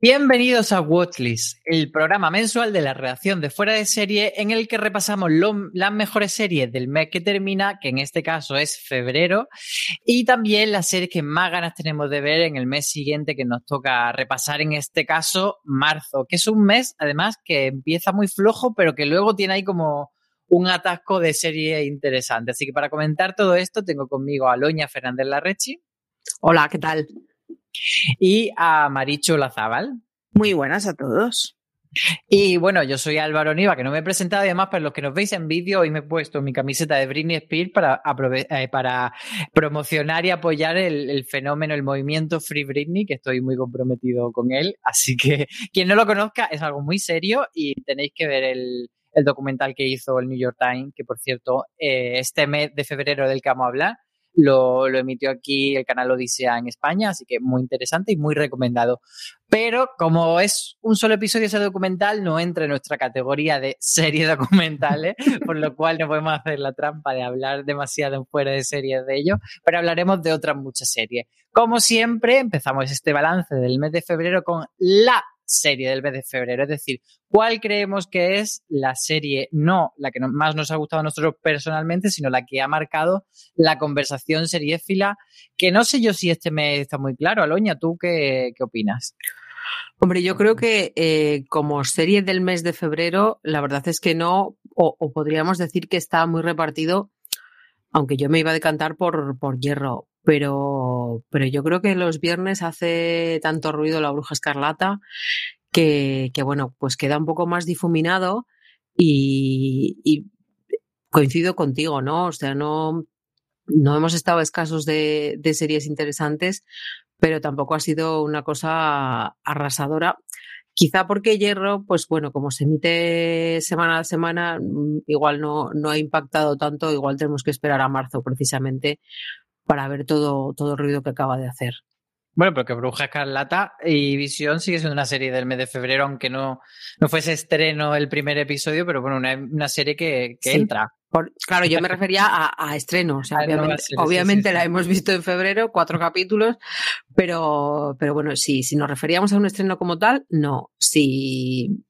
Bienvenidos a Watchlist, el programa mensual de la redacción de Fuera de Serie en el que repasamos las mejores series del mes que termina, que en este caso es febrero, y también las series que más ganas tenemos de ver en el mes siguiente que nos toca repasar, en este caso marzo, que es un mes además que empieza muy flojo, pero que luego tiene ahí como un atasco de serie interesante. Así que para comentar todo esto tengo conmigo a Loña Fernández Larrechi. Hola, ¿qué tal? Y a Maricho Lazábal. Muy buenas a todos. Y bueno, yo soy Álvaro Niva, que no me he presentado, y además, para los que nos veis en vídeo, hoy me he puesto mi camiseta de Britney Spears para, eh, para promocionar y apoyar el, fenómeno, el movimiento Free Britney, que estoy muy comprometido con él. Así que quien no lo conozca es algo muy serio y tenéis que ver el, documental que hizo el New York Times, que por cierto, eh, este mes de febrero del que vamos a hablar, lo, emitió aquí el canal Odisea en España, así que muy interesante y muy recomendado. Pero como es un solo episodio ese documental, no entra en nuestra categoría de series documentales, por lo cual no podemos hacer la trampa de hablar demasiado fuera de series de ello, pero hablaremos de otras muchas series. Como siempre, empezamos este balance del mes de febrero con la serie del mes de febrero. Es decir, ¿cuál creemos que es la serie, no la que más nos ha gustado a nosotros personalmente, sino la que ha marcado la conversación seriéfila? Que no sé yo si este mes está muy claro. Aloña, ¿tú qué, qué opinas? Hombre, yo creo que eh, como serie del mes de febrero, la verdad es que no, o, podríamos decir que está muy repartido, aunque yo me iba a decantar por, por Hierro, pero, pero yo creo que los viernes hace tanto ruido la bruja escarlata que, que bueno, pues queda un poco más difuminado y, coincido contigo, ¿no? O sea, no, no hemos estado escasos de, de series interesantes, pero tampoco ha sido una cosa arrasadora. Quizá porque Hierro, pues bueno, como se emite semana a semana, mm, igual no, no ha impactado tanto, igual tenemos que esperar a marzo precisamente para ver todo, todo el ruido que acaba de hacer. Bueno, pero que Bruja Escarlata y Visión sigue siendo una serie del mes de febrero, aunque no, no fuese estreno el primer episodio, pero bueno, una, serie que, entra. claro, yo me refería a, estreno. O sea, obviamente, la hemos visto en febrero, cuatro capítulos, pero, pero bueno, sí, si nos referíamos a un estreno como tal, no. Si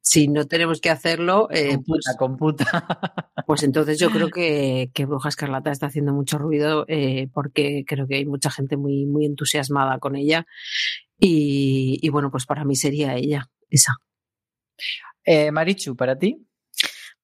si no tenemos que hacerlo, eh, pues, computa. pues entonces yo creo que, que, Bruja Escarlata está haciendo mucho ruido eh, porque creo que hay mucha gente muy, muy entusiasmada con ella. Y, bueno, pues para mí sería ella, esa. Eh, Marichu, ¿para ti?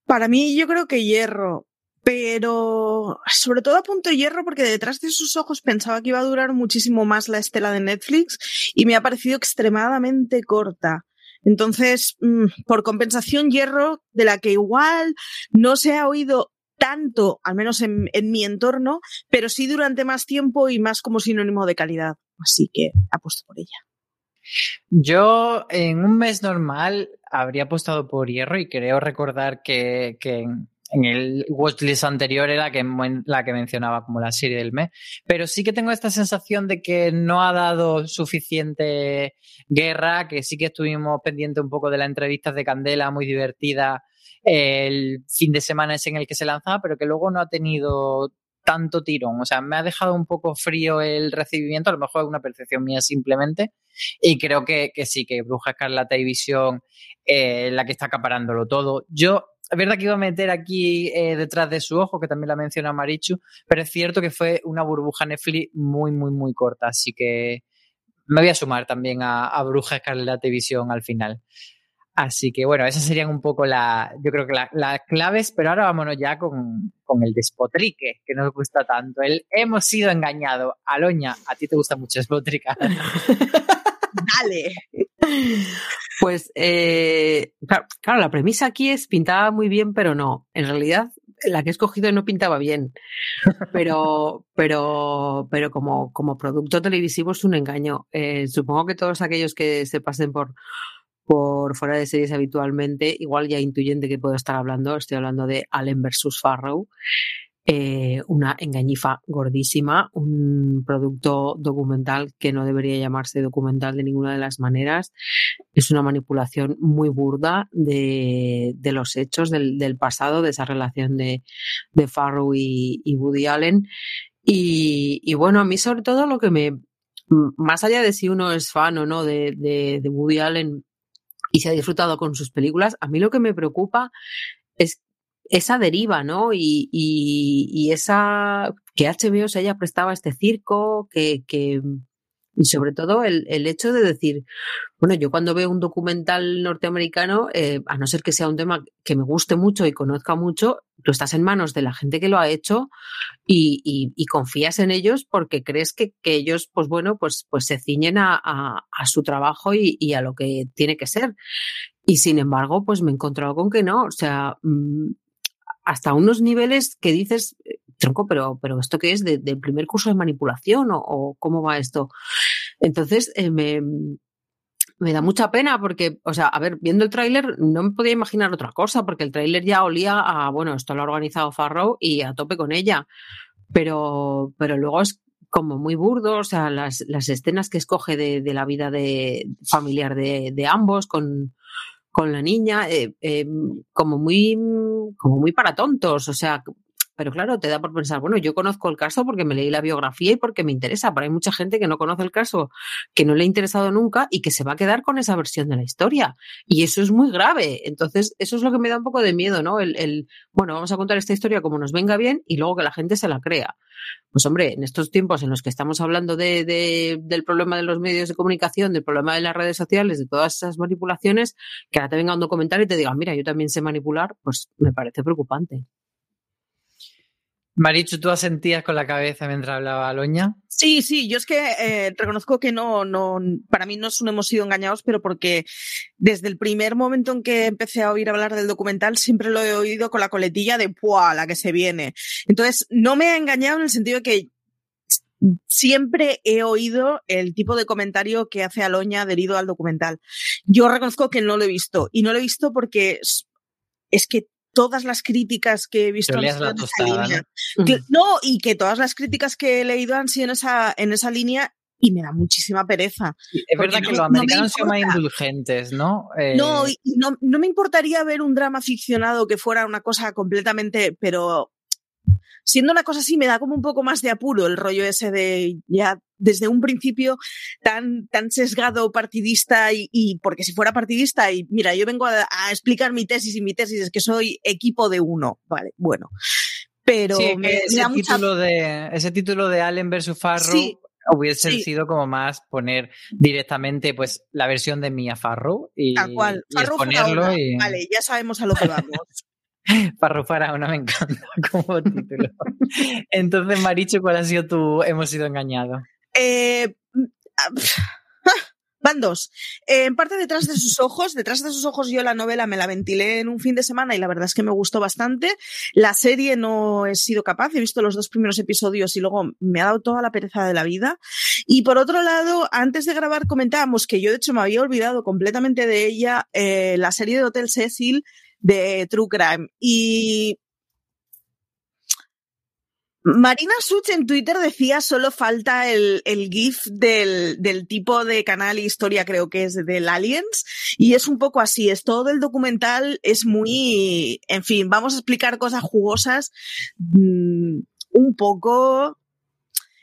Para mí yo creo que hierro, pero sobre todo a punto de hierro porque detrás de sus ojos pensaba que iba a durar muchísimo más la estela de Netflix y me ha parecido extremadamente corta. Entonces, mm, por compensación, hierro, de la que igual no se ha oído tanto, al menos en, mi entorno, pero sí durante más tiempo y más como sinónimo de calidad. Así que apuesto por ella. Yo en un mes normal habría apostado por hierro y creo recordar que, que el watchlist anterior era que, la que mencionaba como la serie del mes. Pero sí que tengo esta sensación de que no ha dado suficiente guerra, que sí que estuvimos pendientes un poco de las entrevistas de Candela, muy divertida el fin de semana es en el que se lanzaba, pero que luego no ha tenido tanto tirón. O sea, me ha dejado un poco frío el recibimiento, a lo mejor es una percepción mía simplemente. Y creo que, sí, que Bruja Escarlata y Visión eh, la que está acaparándolo todo. Yo es verdad que iba a meter aquí eh, detrás de su ojo, que también la menciona Marichu, pero es cierto que fue una burbuja Netflix muy, muy, muy corta. Así que me voy a sumar también a, a Bruja Escarlata Visión al final. Así que bueno, esas serían un poco la, yo creo que las claves, pero ahora vámonos ya con, con, el despotrique, que nos gusta tanto. El hemos sido engañados. Aloña, a ti te gusta mucho despotricar. Dale. Pues eh, claro, la premisa aquí es pintaba muy bien, pero no. En realidad, la que he escogido no pintaba bien. Pero, pero, pero como, como producto televisivo es un engaño. Eh, supongo que todos aquellos que se pasen por por fuera de series habitualmente, igual ya intuyen de qué puedo estar hablando. Estoy hablando de Allen versus Farrow. Eh, una engañifa gordísima, un producto documental que no debería llamarse documental de ninguna de las maneras. Es una manipulación muy burda de, de los hechos del, del, pasado, de esa relación de, de Farrow y, y Woody Allen. Y, y, bueno, a mí sobre todo lo que me, más allá de si uno es fan o no de, de, Woody Allen, y se ha disfrutado con sus películas. A mí lo que me preocupa es esa deriva, ¿no? Y, y, y esa que HBO se haya prestado a este circo, que, que y sobre todo el, el, hecho de decir, bueno, yo cuando veo un documental norteamericano, eh, a no ser que sea un tema que me guste mucho y conozca mucho, tú estás en manos de la gente que lo ha hecho y, y, y confías en ellos porque crees que, que, ellos, pues bueno, pues, pues se ciñen a, a, a su trabajo y, y, a lo que tiene que ser. Y sin embargo, pues me he encontrado con que no, o sea, mmm, hasta unos niveles que dices, tronco, pero, pero ¿esto qué es? ¿De, ¿Del primer curso de manipulación o, o cómo va esto? Entonces, eh, me, me da mucha pena porque, o sea, a ver, viendo el tráiler no me podía imaginar otra cosa porque el tráiler ya olía a, bueno, esto lo ha organizado Farrow y a tope con ella. Pero, pero luego es como muy burdo, o sea, las, las escenas que escoge de, de la vida de, familiar de, de ambos con, con la niña, eh, eh, como muy, como muy para tontos, o sea, pero claro, te da por pensar, bueno, yo conozco el caso porque me leí la biografía y porque me interesa, pero hay mucha gente que no conoce el caso, que no le ha interesado nunca y que se va a quedar con esa versión de la historia. Y eso es muy grave. Entonces, eso es lo que me da un poco de miedo, ¿no? El, bueno, vamos a contar esta historia como nos venga bien y luego que la gente se la crea. Pues hombre, en estos tiempos en los que estamos hablando de, de, del problema de los medios de comunicación, del problema de las redes sociales, de todas esas manipulaciones, que ahora te venga un documental y te diga, mira, yo también sé manipular, pues me parece preocupante. Marichu, ¿tú asentías con la cabeza mientras hablaba Aloña? Sí, sí, yo es que eh, reconozco que no, no, para mí no hemos sido engañados, pero porque desde el primer momento en que empecé a oír hablar del documental, siempre lo he oído con la coletilla de ¡pua! la que se viene. Entonces, no me ha engañado en el sentido de que siempre he oído el tipo de comentario que hace Aloña adherido al documental. Yo reconozco que no lo he visto, y no lo he visto porque es que todas las críticas que he visto en tostada, esa línea. ¿no? Que, no, y que todas las críticas que he leído han sido en esa, en esa línea y me da muchísima pereza. Es verdad no, que los americanos no son más indulgentes, ¿no? Eh... No, y no, no me importaría ver un drama ficcionado que fuera una cosa completamente, pero siendo una cosa así me da como un poco más de apuro el rollo ese de ya desde un principio tan, tan sesgado partidista y, y porque si fuera partidista y mira, yo vengo a, a, explicar mi tesis y mi tesis es que soy equipo de uno, vale, bueno. Pero sí, me, ese, me título mucha... de, ese título de Allen versus Farrow sí, hubiese sí. sido como más poner directamente pues la versión de Mia Farrow y, Tal cual. y exponerlo y... Vale, ya sabemos a lo que vamos. Parro Faraona me encanta como título. Entonces, Maricho, ¿cuál ha sido tu hemos sido engañados? Eh, van dos. Eh, en parte detrás de sus ojos, detrás de sus ojos yo la novela me la ventilé en un fin de semana y la verdad es que me gustó bastante. La serie no he sido capaz, he visto los dos primeros episodios y luego me ha dado toda la pereza de la vida. Y por otro lado, antes de grabar comentábamos que yo de hecho me había olvidado completamente de ella, eh, la serie de Hotel Cecil de True Crime. Y Marina Such en Twitter decía solo falta el, el GIF del, del, tipo de canal historia, creo que es del Aliens, y es un poco así, es todo el documental, es muy, en fin, vamos a explicar cosas jugosas, mmm, un poco,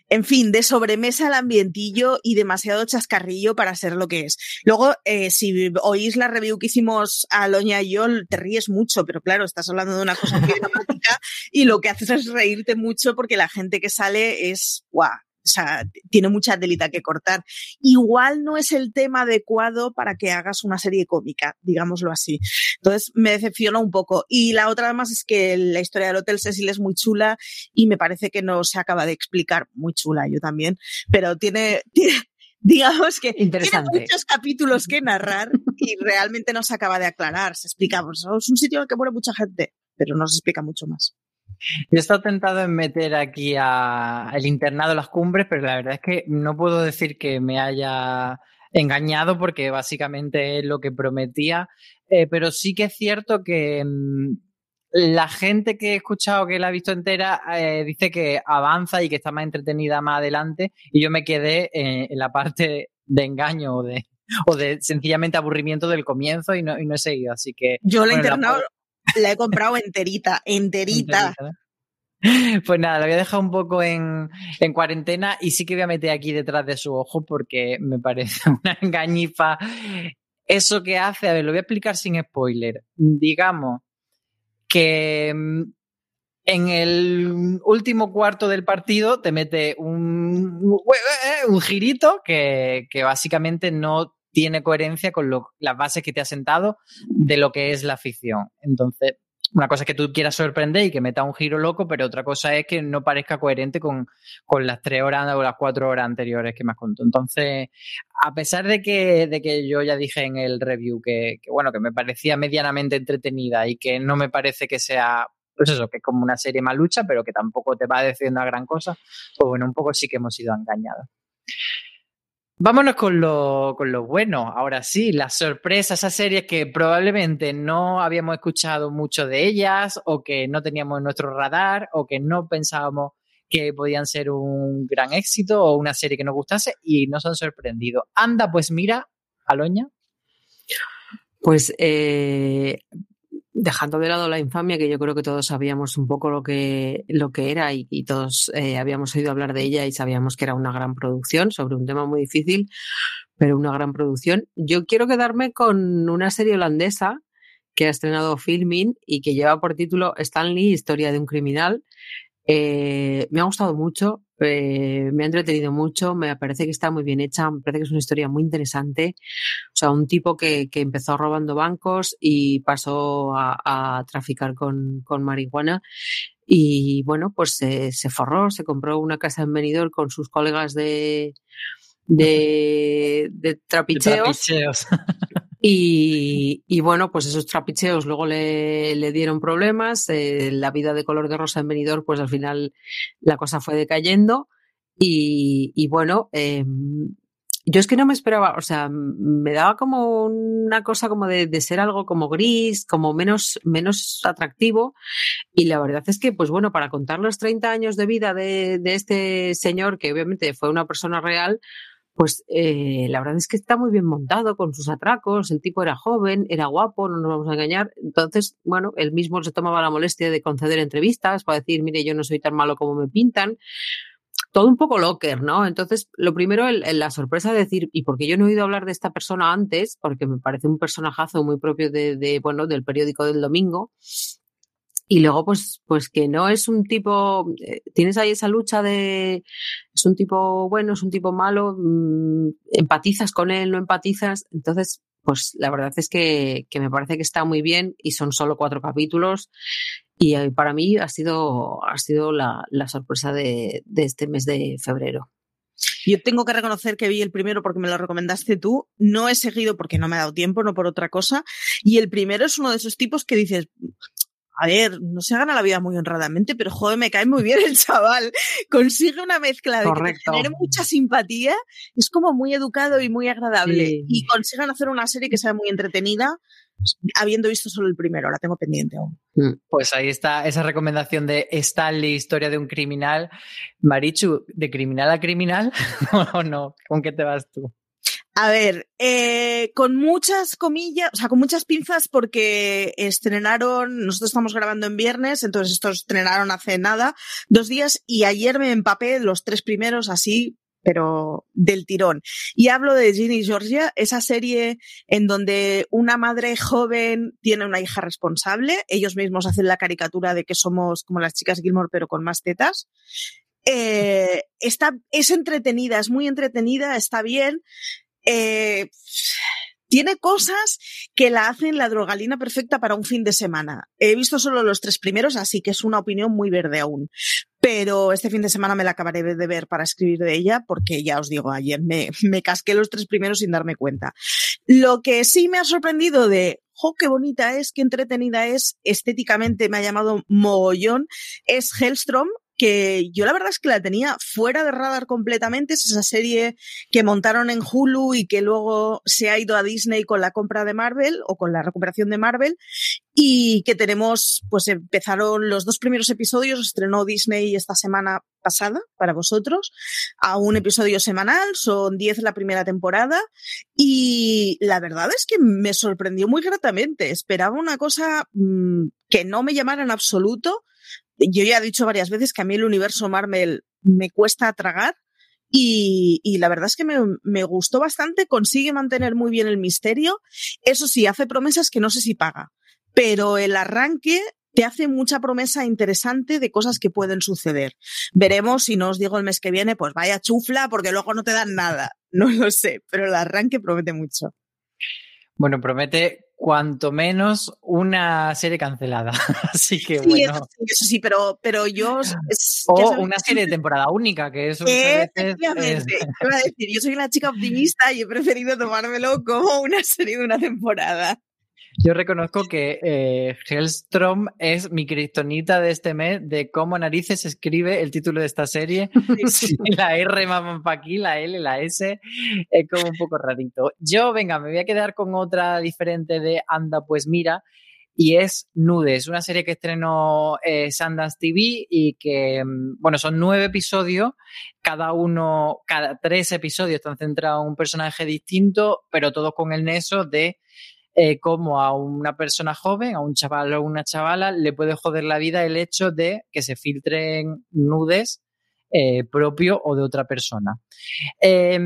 en fin, de sobremesa al ambientillo y demasiado chascarrillo para ser lo que es. Luego, eh, si oís la review que hicimos a Loña y yo, te ríes mucho, pero claro, estás hablando de una cosa muy dramática y lo que haces es reírte mucho porque la gente que sale es, guau, sea, tiene mucha delita que cortar. Igual no es el tema adecuado para que hagas una serie cómica, digámoslo así. Entonces me decepciona un poco. Y la otra además es que la historia del Hotel Cecil es muy chula y me parece que no se acaba de explicar. Muy chula, yo también. Pero tiene, digamos que Interesante. tiene muchos capítulos que narrar y realmente no se acaba de aclarar. Se explica, pues, es un sitio en el que muere mucha gente, pero no se explica mucho más. Yo he estado tentado en meter aquí a el internado Las Cumbres, pero la verdad es que no puedo decir que me haya engañado porque básicamente es lo que prometía, eh, pero sí que es cierto que mmm, la gente que he escuchado que la ha visto entera eh, dice que avanza y que está más entretenida más adelante y yo me quedé en, en la parte de engaño o de, o de sencillamente aburrimiento del comienzo y no, y no he seguido, así que... Yo la bueno, internado la... he comprado enterita, enterita. enterita. Pues nada, la voy a dejar un poco en, en, cuarentena y sí que voy a meter aquí detrás de su ojo porque me parece una engañifa. Eso que hace, a ver, lo voy a explicar sin spoiler. Digamos que mm, en el último cuarto del partido te mete un, un girito que, que básicamente no tiene coherencia con lo, las bases que te ha sentado de lo que es la ficción. Entonces, una cosa es que tú quieras sorprender y que meta un giro loco, pero otra cosa es que no parezca coherente con, las tres horas o las cuatro horas anteriores que me has contado. Entonces, a pesar de que, de que yo ya dije en el review que, bueno, que me parecía medianamente entretenida y que no me parece que sea, pues eso, que es como una serie malucha, pero que tampoco te va a decir una gran cosa, pues bueno, un poco sí que hemos sido engañados. Vámonos con lo, con lo bueno. Ahora sí, las sorpresas, esas series que probablemente no habíamos escuchado mucho de ellas o que no teníamos en nuestro radar o que no pensábamos que podían ser un gran éxito o una serie que nos gustase y nos han sorprendido. Anda, pues mira, Aloña. Pues eh, dejando de lado la infamia, que yo creo que todos sabíamos un poco lo que, lo que era y, todos eh, habíamos oído hablar de ella y sabíamos que era una gran producción sobre un tema muy difícil, pero una gran producción. Yo quiero quedarme con una serie holandesa que ha estrenado Filmin y que lleva por título Stanley, Historia de un criminal. Eh, me ha gustado mucho, eh, me ha entretenido mucho, me parece que está muy bien hecha, me parece que es una historia muy interesante. O sea, un tipo que, que empezó robando bancos y pasó a, a traficar con, con, marihuana. Y bueno, pues se, se, forró, se compró una casa en Benidorm con sus colegas de, de, de trapicheos. De trapicheos. Y, bueno, pues esos trapicheos luego le, dieron problemas. Eh, la vida de color de rosa en venidor, pues al final la cosa fue decayendo. Y, bueno, eh, yo es que no me esperaba, o sea, me daba como una cosa como de, ser algo como gris, como menos, menos atractivo. Y la verdad es que, pues bueno, para contar los 30 años de vida de este señor, que obviamente fue una persona real, pues eh, la verdad es que está muy bien montado con sus atracos, el tipo era joven, era guapo, no nos vamos a engañar. Entonces, bueno, él mismo se tomaba la molestia de conceder entrevistas para decir, mire, yo no soy tan malo como me pintan. Todo un poco locker, ¿no? Entonces, lo primero, la sorpresa de decir, ¿y por qué yo no he oído hablar de esta persona antes? Porque me parece un personajazo muy propio de, de bueno, del periódico del domingo. Y luego, pues, pues que no es un tipo, eh, tienes ahí esa lucha de, es un tipo bueno, es un tipo malo, mmm, empatizas con él, no empatizas. Entonces, pues la verdad es que, que, me parece que está muy bien y son solo cuatro capítulos. Y eh, para mí ha sido, ha sido la, la sorpresa de, de este mes de febrero. Yo tengo que reconocer que vi el primero porque me lo recomendaste tú. No he seguido porque no me ha dado tiempo, no por otra cosa. Y el primero es uno de esos tipos que dices, a ver, no se gana la vida muy honradamente, pero joder, me cae muy bien el chaval. Consigue una mezcla de tener mucha simpatía, es como muy educado y muy agradable. Sí. Y consigan hacer una serie que sea muy entretenida, habiendo visto solo el primero, la tengo pendiente aún. Pues ahí está esa recomendación de Stanley, historia de un criminal. Marichu, ¿de criminal a criminal? ¿O no? ¿Con qué te vas tú? A ver, eh, con muchas comillas, o sea, con muchas pinzas porque estrenaron, nosotros estamos grabando en viernes, entonces estos estrenaron hace nada, dos días, y ayer me empapé los tres primeros así, pero del tirón. Y hablo de Ginny Georgia, esa serie en donde una madre joven tiene una hija responsable, ellos mismos hacen la caricatura de que somos como las chicas Gilmore pero con más tetas. Eh, está, es entretenida, es muy entretenida, está bien. Eh, tiene cosas que la hacen la drogalina perfecta para un fin de semana. He visto solo los tres primeros, así que es una opinión muy verde aún. Pero este fin de semana me la acabaré de ver para escribir de ella, porque ya os digo, ayer me, me casqué los tres primeros sin darme cuenta. Lo que sí me ha sorprendido de, ¡jo, qué bonita es, qué entretenida es! Estéticamente me ha llamado mogollón, es Hellstrom, que yo la verdad es que la tenía fuera de radar completamente. Es esa serie que montaron en Hulu y que luego se ha ido a Disney con la compra de Marvel o con la recuperación de Marvel y que tenemos, pues empezaron los dos primeros episodios, estrenó Disney esta semana pasada para vosotros, a un episodio semanal, son 10 la primera temporada y la verdad es que me sorprendió muy gratamente, esperaba una cosa mmm, que no me llamara en absoluto, yo ya he dicho varias veces que a mí el universo Marvel me cuesta tragar y, la verdad es que me, me, gustó bastante, consigue mantener muy bien el misterio. Eso sí, hace promesas que no sé si paga, pero el arranque te hace mucha promesa interesante de cosas que pueden suceder. Veremos si no os digo el mes que viene, pues vaya chufla, porque luego no te dan nada. No lo sé, pero el arranque promete mucho. Bueno, promete cuanto menos una serie cancelada. Así que sí, bueno. Eso sí, eso sí, pero, pero yo. Es, o una serie de temporada única, que eso veces es... Iba a decir, yo soy una chica optimista y he preferido tomármelo como una serie de una temporada. Yo reconozco que eh, Hellstrom es mi cristonita de este mes de cómo narices escribe el título de esta serie. Sí, la R más para aquí, la L, la S, es como un poco rarito. Yo, venga, me voy a quedar con otra diferente de Anda, pues mira, y es Nudes, una serie que estrenó eh, Sundance TV y que, bueno, son nueve episodios, cada uno, cada tres episodios están centrados en un personaje distinto, pero todos con el neso de eh, cómo a una persona joven, a un chaval o una chavala, le puede joder la vida el hecho de que se filtren nudes eh, propio o de otra persona. Eh,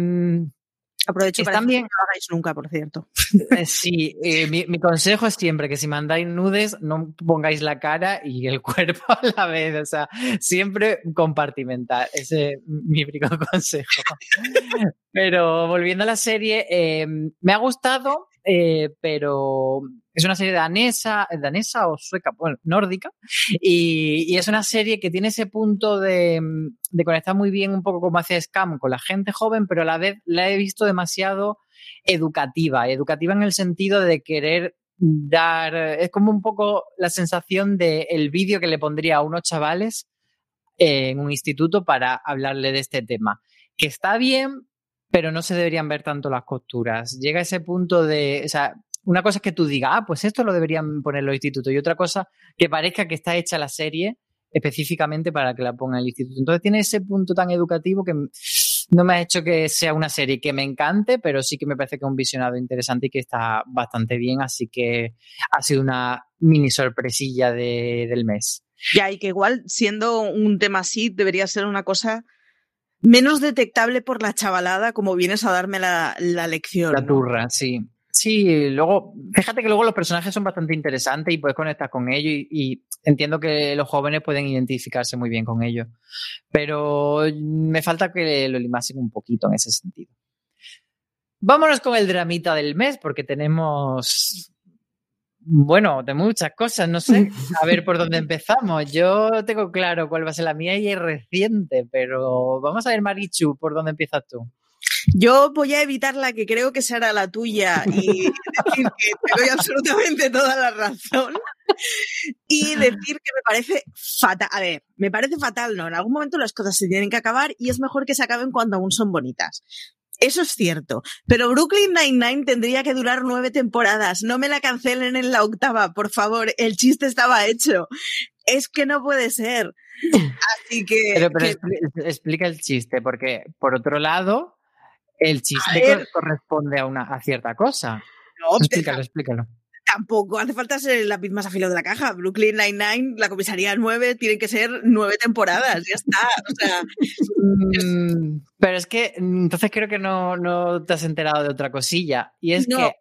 Aprovecho para también... que no lo hagáis nunca, por cierto. Sí, eh, mi, mi, consejo es siempre que si mandáis nudes, no pongáis la cara y el cuerpo a la vez. O sea, siempre compartimentar. Ese es mi único consejo. Pero volviendo a la serie, eh, me ha gustado, eh, pero es una serie danesa, danesa o sueca, bueno, nórdica, y, y, es una serie que tiene ese punto de, de, conectar muy bien un poco como hacia Scam con la gente joven, pero a la vez la he visto demasiado educativa, educativa en el sentido de querer dar, es como un poco la sensación del el vídeo que le pondría a unos chavales en un instituto para hablarle de este tema, que está bien, pero no se deberían ver tanto las costuras. Llega ese punto de, o sea, una cosa es que tú digas, ah, pues esto lo deberían poner los institutos, y otra cosa que parezca que está hecha la serie específicamente para que la ponga el instituto. Entonces tiene ese punto tan educativo que no me ha hecho que sea una serie que me encante, pero sí que me parece que es un visionado interesante y que está bastante bien, así que ha sido una mini sorpresilla de, del mes. Ya, y que igual siendo un tema así debería ser una cosa menos detectable por la chavalada como vienes a darme la, la lección. La turra, ¿no? sí. Sí, luego, fíjate que luego los personajes son bastante interesantes y puedes conectar con ellos y, y, entiendo que los jóvenes pueden identificarse muy bien con ellos. Pero me falta que lo limasen un poquito en ese sentido. Vámonos con el dramita del mes porque tenemos bueno, de muchas cosas, no sé. A ver por dónde empezamos. Yo tengo claro cuál va a ser la mía y es reciente, pero vamos a ver, Marichu, por dónde empiezas tú. Yo voy a evitar la que creo que será la tuya y decir que te doy absolutamente toda la razón y decir que me parece fatal. A ver, me parece fatal, ¿no? En algún momento las cosas se tienen que acabar y es mejor que se acaben cuando aún son bonitas. Eso es cierto. Pero Brooklyn Nine-Nine tendría que durar nueve temporadas. No me la cancelen en la octava, por favor. El chiste estaba hecho. Es que no puede ser. Así que. Pero, pero que... explica el chiste, porque por otro lado, el chiste corresponde a, una, a cierta cosa. No, explícalo, explícalo. Tampoco hace falta ser el lápiz más afilado de la caja. Brooklyn Nine-Nine, la comisaría 9, tienen que ser nueve temporadas, ya está. O sea, mm, pero es que entonces creo que no, no, te has enterado de otra cosilla. Y es no. que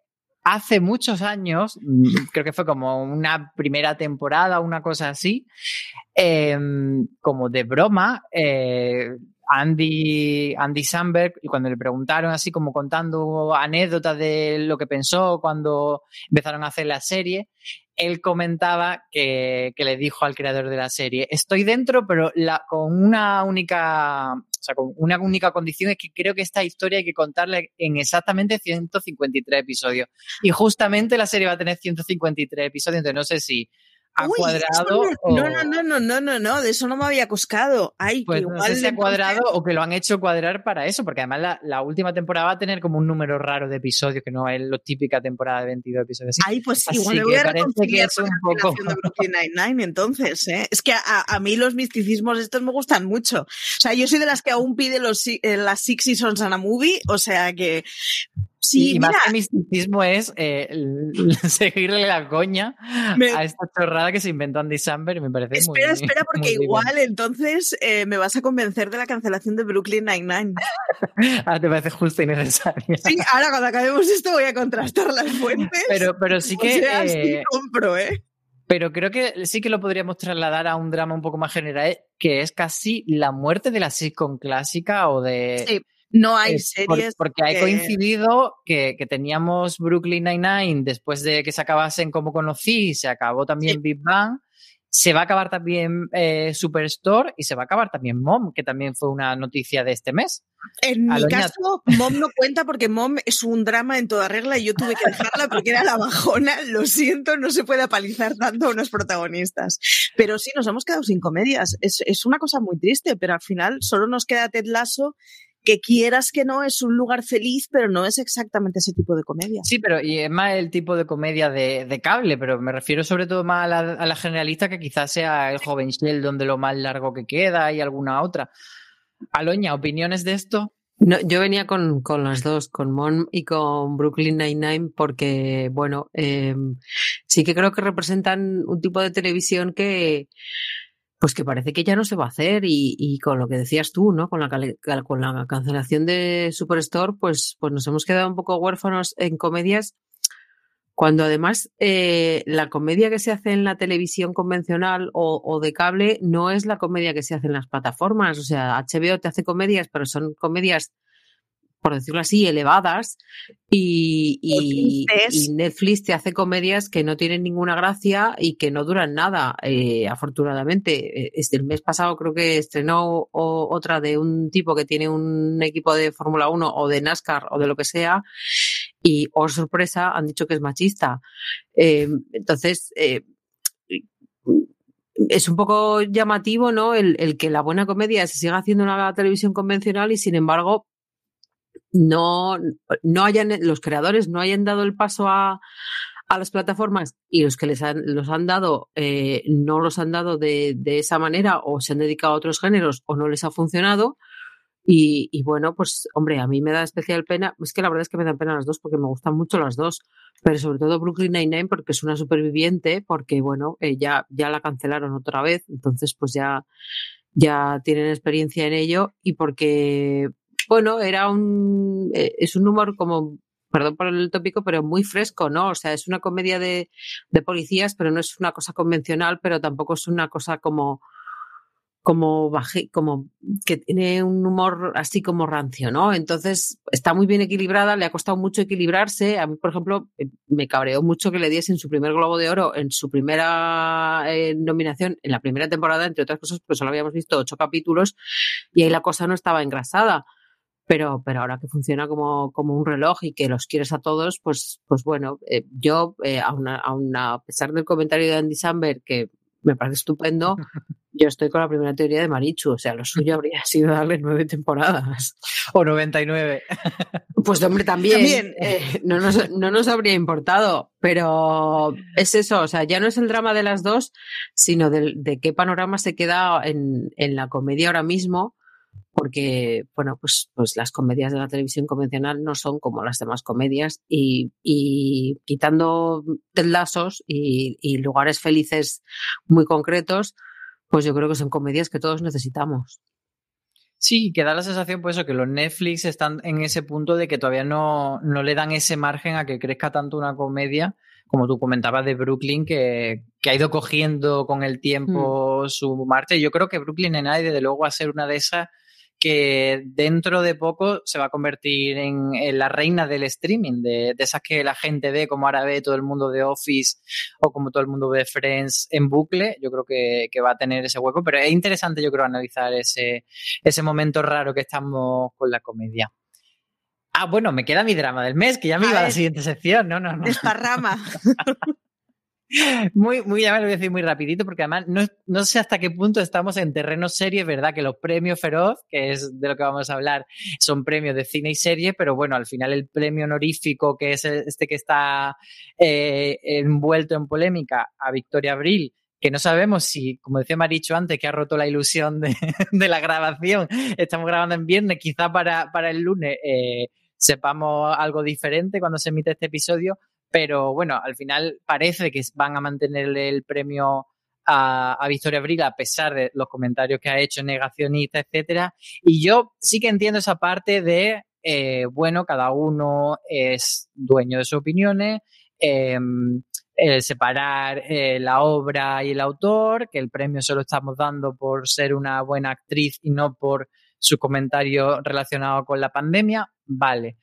hace muchos años, mm, creo que fue como una primera temporada, una cosa así, em, como de broma, eh, Andy, Andy Samberg, y cuando le preguntaron así como contando anécdotas de lo que pensó cuando empezaron a hacer la serie, él comentaba que, le dijo al creador de la serie, estoy dentro, pero la, con una única, o sea, con una única condición es que creo que esta historia hay que contarla en exactamente 153 episodios. Y justamente la serie va a tener 153 episodios, entonces no sé si ha cuadrado. No, no, no, no, no, no, no, de eso no me había coscado. Ay, pues igual no sé si ha cuadrado o que lo han hecho cuadrar para eso, porque además la, última temporada va a tener como un número raro de episodios, que no es la típica temporada de 22 episodios. Ay, pues igual me voy a parece que es un poco. De Nine-Nine, entonces, ¿eh? Es que a, a, mí los misticismos estos me gustan mucho. O sea, yo soy de las que aún pide los, eh, las Six Seasons and a Movie, o sea que Sí, y más que misticismo es eh, seguirle la coña a esta chorrada que se inventó Andy Samberg y me parece espera, muy Espera, porque igual entonces eh, me vas a convencer de la cancelación de Brooklyn Nine-Nine. ahora te parece justo y necesario. Sí, ahora cuando acabemos esto voy a contrastar las fuentes. Pero, pero sí que... eh, compro, ¿eh? Pero creo que sí que lo podríamos trasladar a un drama un poco más general, que es casi la muerte de la sitcom clásica o de... Sí no hay series. porque ha coincidido que, teníamos Brooklyn Nine-Nine después de que se acabasen como conocí, se acabó también Big Bang. Se va a acabar también eh, Superstore y se va a acabar también Mom, que también fue una noticia de este mes. En mi caso, Mom no cuenta porque Mom es un drama en toda regla y yo tuve que dejarla porque era la bajona. Lo siento, no se puede apalizar tanto a unos protagonistas. Pero sí, nos hemos quedado sin comedias. Es, es una cosa muy triste, pero al final solo nos queda Ted Lasso que quieras que no es un lugar feliz, pero no es exactamente ese tipo de comedia. Sí, pero y es más el tipo de comedia de, cable, pero me refiero sobre todo más a la, generalista que quizás sea el joven Shell, donde lo más largo que queda y alguna otra. Aloña, ¿opiniones de esto? No, yo venía con, con, las dos, con Mon y con Brooklyn Nine-Nine, porque, bueno, em, sí que creo que representan un tipo de televisión que, pues que parece que ya no se va a hacer y, con lo que decías tú, ¿no? Con la, con la cancelación de Superstore, pues, pues nos hemos quedado un poco huérfanos en comedias cuando además eh, la comedia que se hace en la televisión convencional o, de cable no es la comedia que se hace en las plataformas. O sea, HBO te hace comedias, pero son comedias por decirlo así, elevadas y, Netflix te hace comedias que no tienen ninguna gracia y que no duran nada, eh, afortunadamente. Este, el mes pasado creo que estrenó otra de un tipo que tiene un equipo de Fórmula 1 o de NASCAR o de lo que sea y, oh sorpresa, han dicho que es machista. Eh, entonces, eh, es un poco llamativo, ¿no? El, el, que la buena comedia se siga haciendo en la televisión convencional y, sin embargo, no, no hayan, los creadores no hayan dado el paso a, a las plataformas y los que les han, los han dado eh, no los han dado de, de, esa manera o se han dedicado a otros géneros o no les ha funcionado. Y, y, bueno, pues hombre, a mí me da especial pena, es que la verdad es que me dan pena las dos porque me gustan mucho las dos, pero sobre todo Brooklyn Nine-Nine porque es una superviviente, porque bueno, eh, ya, ya la cancelaron otra vez, entonces pues ya, ya tienen experiencia en ello y porque bueno, era un, eh, es un humor como, perdón por el tópico, pero muy fresco, ¿no? O sea, es una comedia de, de policías, pero no es una cosa convencional, pero tampoco es una cosa como, como baje, como que tiene un humor así como rancio, ¿no? Entonces está muy bien equilibrada, le ha costado mucho equilibrarse. A mí, por ejemplo, eh, me cabreó mucho que le diesen su primer Globo de Oro en su primera eh, nominación, en la primera temporada, entre otras cosas, porque solo habíamos visto ocho capítulos y ahí la cosa no estaba engrasada pero, pero ahora que funciona como, como un reloj y que los quieres a todos, pues, pues bueno, eh, yo, eh, aun, a pesar del comentario de Andy Samberg, que me parece estupendo, yo estoy con la primera teoría de Marichu, o sea, lo suyo habría sido darle nueve temporadas. O 99. Pues hombre, también, eh, no, nos, no nos habría importado, pero es eso, o sea, ya no es el drama de las dos, sino de, de qué panorama se queda en, en la comedia ahora mismo porque, bueno, pues, pues las comedias de la televisión convencional no son como las demás comedias y, y quitando lazos y, y lugares felices muy concretos, pues yo creo que son comedias que todos necesitamos. Sí, que da la sensación, pues eso, que los Netflix están en ese punto de que todavía no, no le dan ese margen a que crezca tanto una comedia, como tú comentabas de Brooklyn, que, que ha ido cogiendo con el tiempo su marcha. Y yo creo que Brooklyn Nine-Nine, desde luego, va a ser una de esas que dentro de poco se va a convertir en, la reina del streaming, de, esas que la gente ve, como ahora ve todo el mundo de Office o como todo el mundo ve Friends en bucle. Yo creo que, va a tener ese hueco, pero es interesante, yo creo, analizar ese, ese momento raro que estamos con la comedia. Ah, bueno, me queda mi drama del mes, que ya me iba a la siguiente sección. No, no, no. Desparrama. Muy, muy, ya me lo voy a decir muy rapidito, porque además no, no, sé hasta qué punto estamos en terreno serie, es verdad que los premios Feroz, que es de lo que vamos a hablar, son premios de cine y serie, pero bueno, al final el premio honorífico, que es este que está eh, envuelto en polémica, a Victoria Abril, que no sabemos si, como decía Maricho antes, que ha roto la ilusión de, la grabación, estamos grabando en viernes, quizá para, para el lunes eh, sepamos algo diferente cuando se emite este episodio, pero bueno, al final parece que van a mantenerle el premio a, Victoria Abril a pesar de los comentarios que ha hecho negacionista, etcétera. Y yo sí que entiendo esa parte de, eh, bueno, cada uno es dueño de sus opiniones, em, separar eh, la obra y el autor, que el premio se lo estamos dando por ser una buena actriz y no por su comentario relacionado con la pandemia, vale.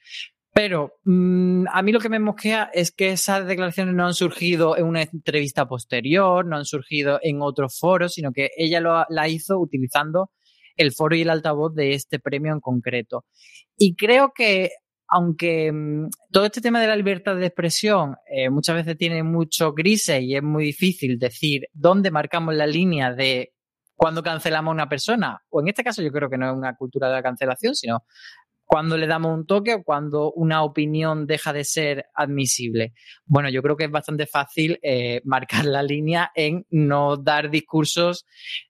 Pero mm, a mí lo que me mosquea es que esas declaraciones no han surgido en una entrevista posterior, no han surgido en otros foros, sino que ella lo, la hizo utilizando el foro y el altavoz de este premio en concreto. Y creo que aunque mm, todo este tema de la libertad de expresión eh, muchas veces tiene mucho grises y es muy difícil decir dónde marcamos la línea de cuando cancelamos a una persona, o en este caso yo creo que no es una cultura de la cancelación, sino cuando le damos un toque o cuando una opinión deja de ser admisible. Bueno, yo creo que es bastante fácil eh, marcar la línea en no dar discursos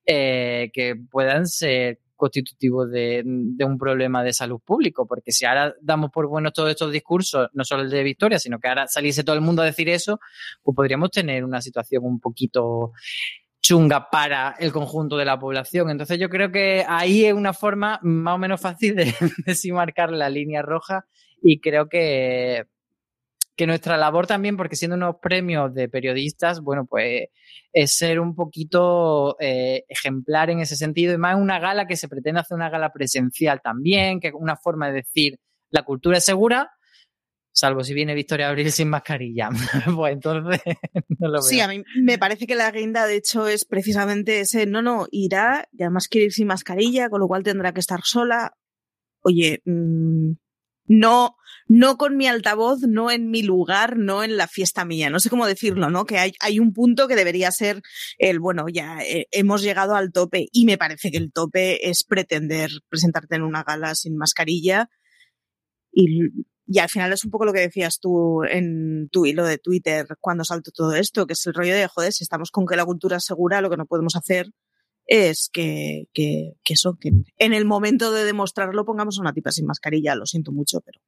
eh, que puedan ser constitutivos de, un problema de salud público, porque si ahora damos por buenos todos estos discursos, no solo el de Victoria, sino que ahora saliese todo el mundo a decir eso, pues podríamos tener una situación un poquito chunga para el conjunto de la población. Entonces yo creo que ahí es una forma más o menos fácil de, de marcar la línea roja y creo que, que nuestra labor también, porque siendo unos premios de periodistas, bueno, pues es ser un poquito eh, ejemplar en ese sentido y más una gala que se pretende hacer una gala presencial también, que es una forma de decir la cultura es segura, salvo si viene Victoria Abril sin mascarilla. pues entonces no lo veo. Sí, a mí me parece que la guinda, de hecho, es precisamente ese, no, no, irá y además quiere ir sin mascarilla, con lo cual tendrá que estar sola. Oye, mm, no, no con mi altavoz, no en mi lugar, no en la fiesta mía. No sé cómo decirlo, ¿no? Que hay, hay un punto que debería ser el, bueno, ya eh, hemos llegado al tope y me parece que el tope es pretender presentarte en una gala sin mascarilla y y al final es un poco lo que decías tú en tu hilo de Twitter cuando saltó todo esto, que es el rollo de, joder, si estamos con que la cultura es segura, lo que no podemos hacer es que, que, que eso, que en el momento de demostrarlo pongamos una tipa sin mascarilla. Lo siento mucho, pero.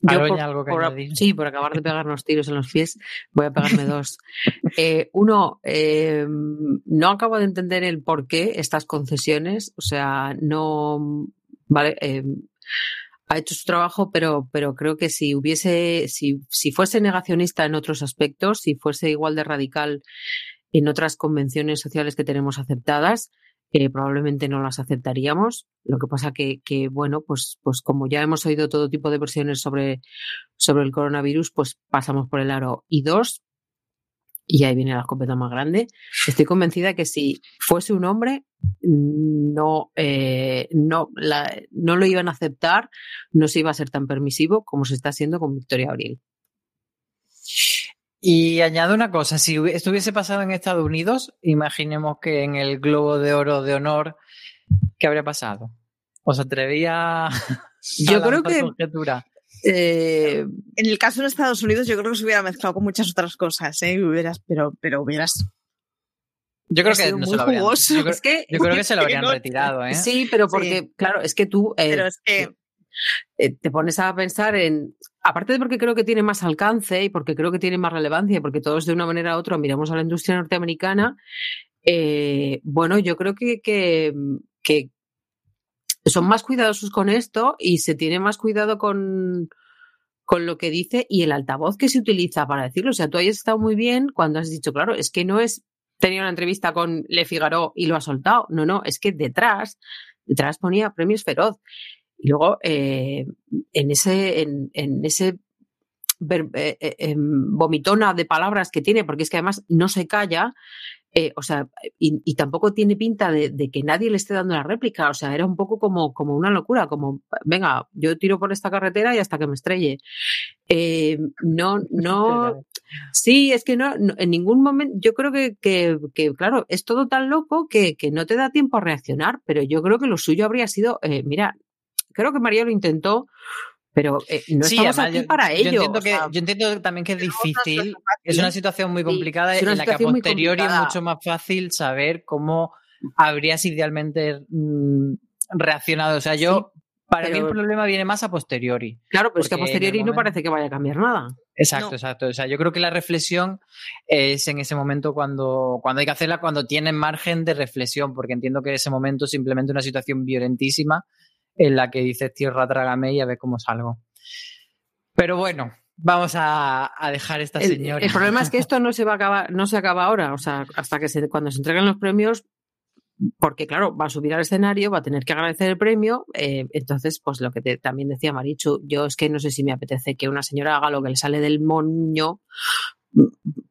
Yo algo que sí, por acabar de pegarnos tiros en los pies, voy a pegarme dos. Eh, uno, eh, no acabo de entender el por qué estas concesiones, o sea, no, vale, eh, ha hecho su trabajo, pero, pero creo que si hubiese, si, si fuese negacionista en otros aspectos, si fuese igual de radical en otras convenciones sociales que tenemos aceptadas, eh, probablemente no las aceptaríamos. Lo que pasa que, que, bueno, pues, pues como ya hemos oído todo tipo de versiones sobre, sobre el coronavirus, pues pasamos por el aro. Y dos, y ahí viene la escopeta más grande, estoy convencida que si fuese un hombre, no, eh, no, no lo iban a aceptar, no se iba a ser tan permisivo como se está haciendo con Victoria Abril. Y añado una cosa, si estuviese pasado en Estados Unidos, imaginemos que en el Globo de Oro de Honor, ¿qué habría pasado? ¿Os atrevía a Yo creo que eh, en el caso de Estados Unidos, yo creo que se hubiera mezclado con muchas otras cosas, ¿eh? Hubieras, pero, pero hubieras. Yo creo que no se lo habrían, yo, creo, que, yo creo que se lo habrían retirado, ¿eh? Sí, pero porque, claro, es que tú. Eh, pero es que. Eh, te pones a pensar en. Aparte de porque creo que tiene más alcance y porque creo que tiene más relevancia, porque todos de una manera u otra miramos a la industria norteamericana, bueno, yo creo que, que, que son más cuidadosos con esto y se tiene más cuidado con, con lo que dice y el altavoz que se utiliza para decirlo. O sea, tú hayas estado muy bien cuando has dicho, claro, es que no es tenía una entrevista con Le Figaro y lo ha soltado. No, no, es que detrás, detrás ponía premios feroz. Y luego, eh, en ese, en, ese eh, eh, em, vomitona de palabras que tiene, porque es que además no se calla, eh, o sea, y, tampoco tiene pinta de, que nadie le esté dando la réplica, o sea, era un poco como, como una locura, como, venga, yo tiro por esta carretera y hasta que me estrelle. no, no, sí, es que no, en ningún momento, yo creo que, que, claro, es todo tan loco que, que, no te da tiempo a reaccionar, pero yo creo que lo suyo habría sido, mira, creo que María lo intentó, pero eh, no estamos aquí para ello. Yo entiendo, que, yo entiendo también que es difícil, es una situación muy complicada en la que a posteriori es mucho más fácil saber cómo habrías idealmente mm, reaccionado. O sea, yo, para mí el problema viene más a posteriori. Claro, pero es que a posteriori no parece que vaya a cambiar nada. Exacto, exacto. O sea, yo creo que la reflexión es en ese momento cuando, cuando hay que hacerla, cuando tienen margen de reflexión, porque entiendo que en ese momento es simplemente una situación violentísima en la que dices, tierra, trágame y a ver cómo salgo. Pero bueno, vamos a, dejar esta señora. El, problema es que esto no se va a acabar, no se acaba ahora, o sea, hasta que se, cuando se entreguen los premios, porque claro, va a subir al escenario, va a tener que agradecer el premio, eh, entonces, pues lo que también decía Marichu, yo es que no sé si me apetece que una señora haga lo que le sale del moño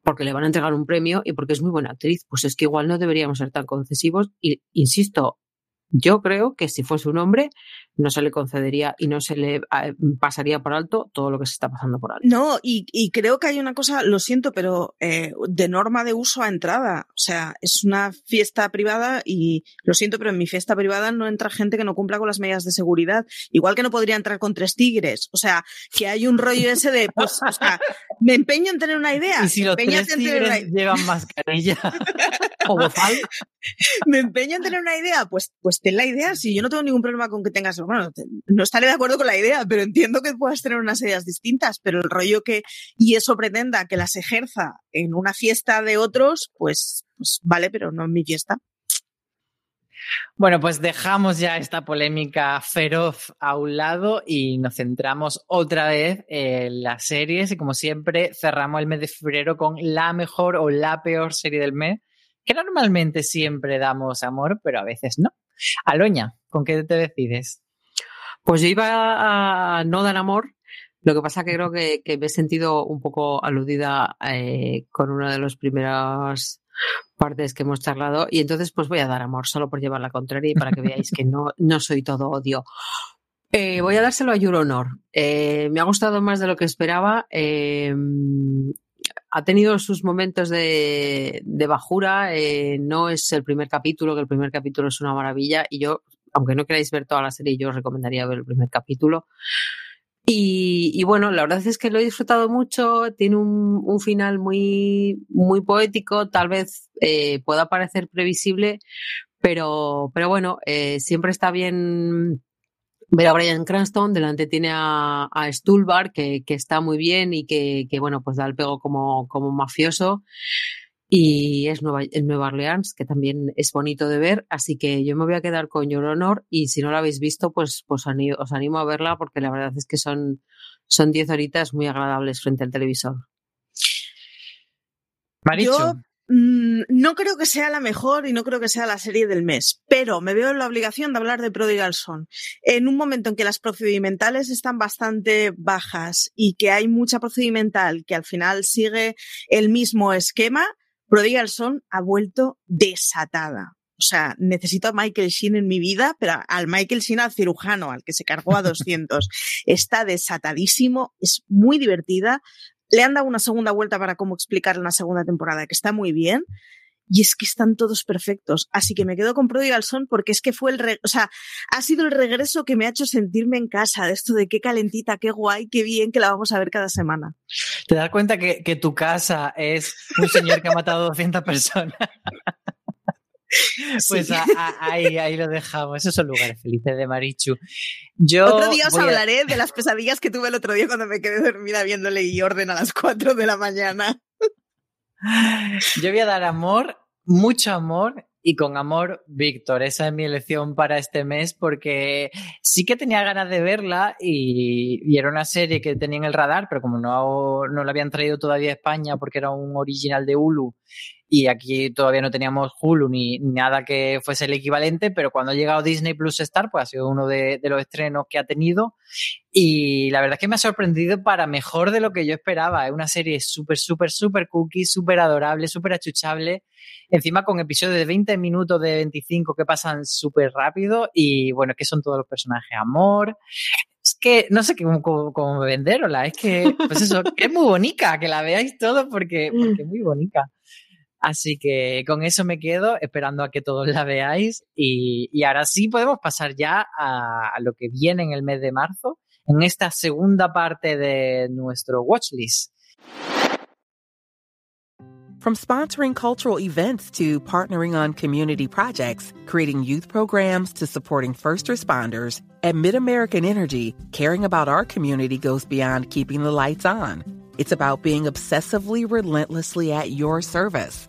porque le van a entregar un premio y porque es muy buena actriz, pues es que igual no deberíamos ser tan concesivos y insisto, yo creo que si fuese un hombre, no se le concedería y no se le eh, pasaría por alto todo lo que se está pasando por alto. No, y, creo que hay una cosa, lo siento, pero eh, de norma de uso a entrada. O sea, es una fiesta privada y lo siento, pero en mi fiesta privada no entra gente que no cumpla con las medidas de seguridad. Igual que no podría entrar con tres tigres. O sea, que hay un rollo ese de, pues, o sea, me empeño en tener una idea. Y si los tres tigres llevan mascarilla o bozal. me empeño en tener una idea, pues, pues ten la idea. Si yo no tengo ningún problema con que tengas, bueno, no estaré de acuerdo con la idea, pero entiendo que puedas tener unas ideas distintas, pero el rollo que, y eso pretenda que las ejerza en una fiesta de otros, pues, pues vale, pero no en mi fiesta. Bueno, pues dejamos ya esta polémica feroz a un lado y nos centramos otra vez en las series y como siempre cerramos el mes de febrero con la mejor o la peor serie del mes, que normalmente siempre damos amor, pero a veces no. Aloña, ¿con qué te decides? Pues yo iba a no dar amor, lo que pasa que creo que, me he sentido un poco aludida eh, con una de las primeras partes que hemos charlado y entonces pues voy a dar amor solo por llevar la contraria y para que veáis que no, no soy todo odio. Eh, voy a dárselo a Your Honor. Eh, me ha gustado más de lo que esperaba. Ha tenido sus momentos de, bajura. no es el primer capítulo, que el primer capítulo es una maravilla y yo aunque no queráis ver toda la serie, yo os recomendaría ver el primer capítulo. Y, bueno, la verdad es que lo he disfrutado mucho, tiene un, final muy, muy poético, tal vez eh, pueda parecer previsible, pero, pero bueno, eh, siempre está bien ver a Brian Cranston, delante tiene a, a Stulbar, que, que, está muy bien y que, que, bueno, pues da el pego como, como mafioso. Y es Nueva, en Nueva Orleans, que también es bonito de ver, así que yo me voy a quedar con Your Honor. Y si no la habéis visto, pues, pues os animo a verla porque la verdad es que son, son 10 horitas muy agradables frente al televisor. Yo mm, no creo que sea la mejor y no creo que sea la serie del mes, pero me veo en la obligación de hablar de Prodigal Son. En un momento en que las procedimentales están bastante bajas y que hay mucha procedimental que al final sigue el mismo esquema, Prodigal Son ha vuelto desatada. O sea, necesito a Michael Sheen en mi vida, pero al Michael Sheen al cirujano, al que se cargó a 200. Está desatadísimo, es muy divertida. Le han dado una segunda vuelta para cómo explicar una segunda temporada, que está muy bien y es que están todos perfectos. Así que me quedo con Prodigal Son porque es que fue el, o sea, ha sido el regreso que me ha hecho sentirme en casa, de esto de qué calentita, qué guay, qué bien que la vamos a ver cada semana. ¿Te das cuenta que, tu casa es un señor que ha matado 200 personas? Pues ahí, ahí lo dejamos. Esos son lugares felices de Marichu. Yo otro día os hablaré de las pesadillas que tuve el otro día cuando me quedé dormida viéndole y orden a las 4 de la mañana. Yo voy a dar amor mucho amor y con amor, Víctor. Esa es mi elección para este mes porque sí que tenía ganas de verla y, y, era una serie que tenía en el radar, pero como no, no la habían traído todavía a España porque era un original de Hulu y aquí todavía no teníamos Hulu ni, nada que fuese el equivalente, pero cuando ha llegado Disney Plus Star, pues ha sido uno de, los estrenos que ha tenido y la verdad es que me ha sorprendido para mejor de lo que yo esperaba. Es una serie súper, súper, súper cookie, súper adorable, súper achuchable, encima con episodios de 20 minutos, de 25 que pasan súper rápido y bueno, que son todos los personajes amor, es que no sé cómo, cómo, cómo venderla, es que, pues eso, es muy bonita, que la veáis todo porque, porque es muy bonita. Así que con eso me quedo, esperando a que todos la veáis. Y, y ahora sí podemos pasar ya a, lo que viene en el mes de marzo, en esta segunda parte de nuestro watchlist. From sponsoring cultural events to partnering on community projects, creating youth programs to supporting first responders, at MidAmerican Energy, caring about our community goes beyond keeping the lights on. It's about being obsessively relentlessly at your service.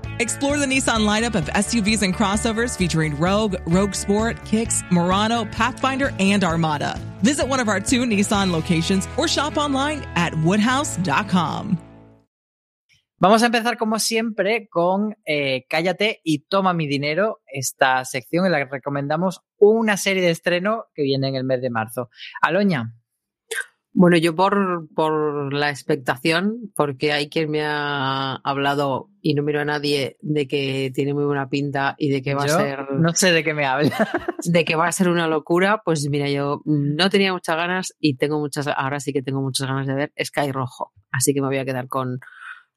Explore the Nissan lineup of SUVs and crossovers featuring Rogue, Rogue Sport, Kicks, Murano, Pathfinder, and Armada. Visit one of our two Nissan locations or shop online at woodhouse.com. Vamos a empezar como siempre con eh, Cállate y toma mi dinero, esta sección en la que recomendamos una serie de estreno que viene en el mes de marzo. Aloña. Bueno, yo por, por la expectación, porque hay quien me ha hablado y no miro a nadie de que tiene muy buena pinta y de que va yo a ser. No sé de qué me habla. De que va a ser una locura, pues mira, yo no tenía muchas ganas y tengo muchas, ahora sí que tengo muchas ganas de ver Sky Rojo. Así que me voy a quedar con,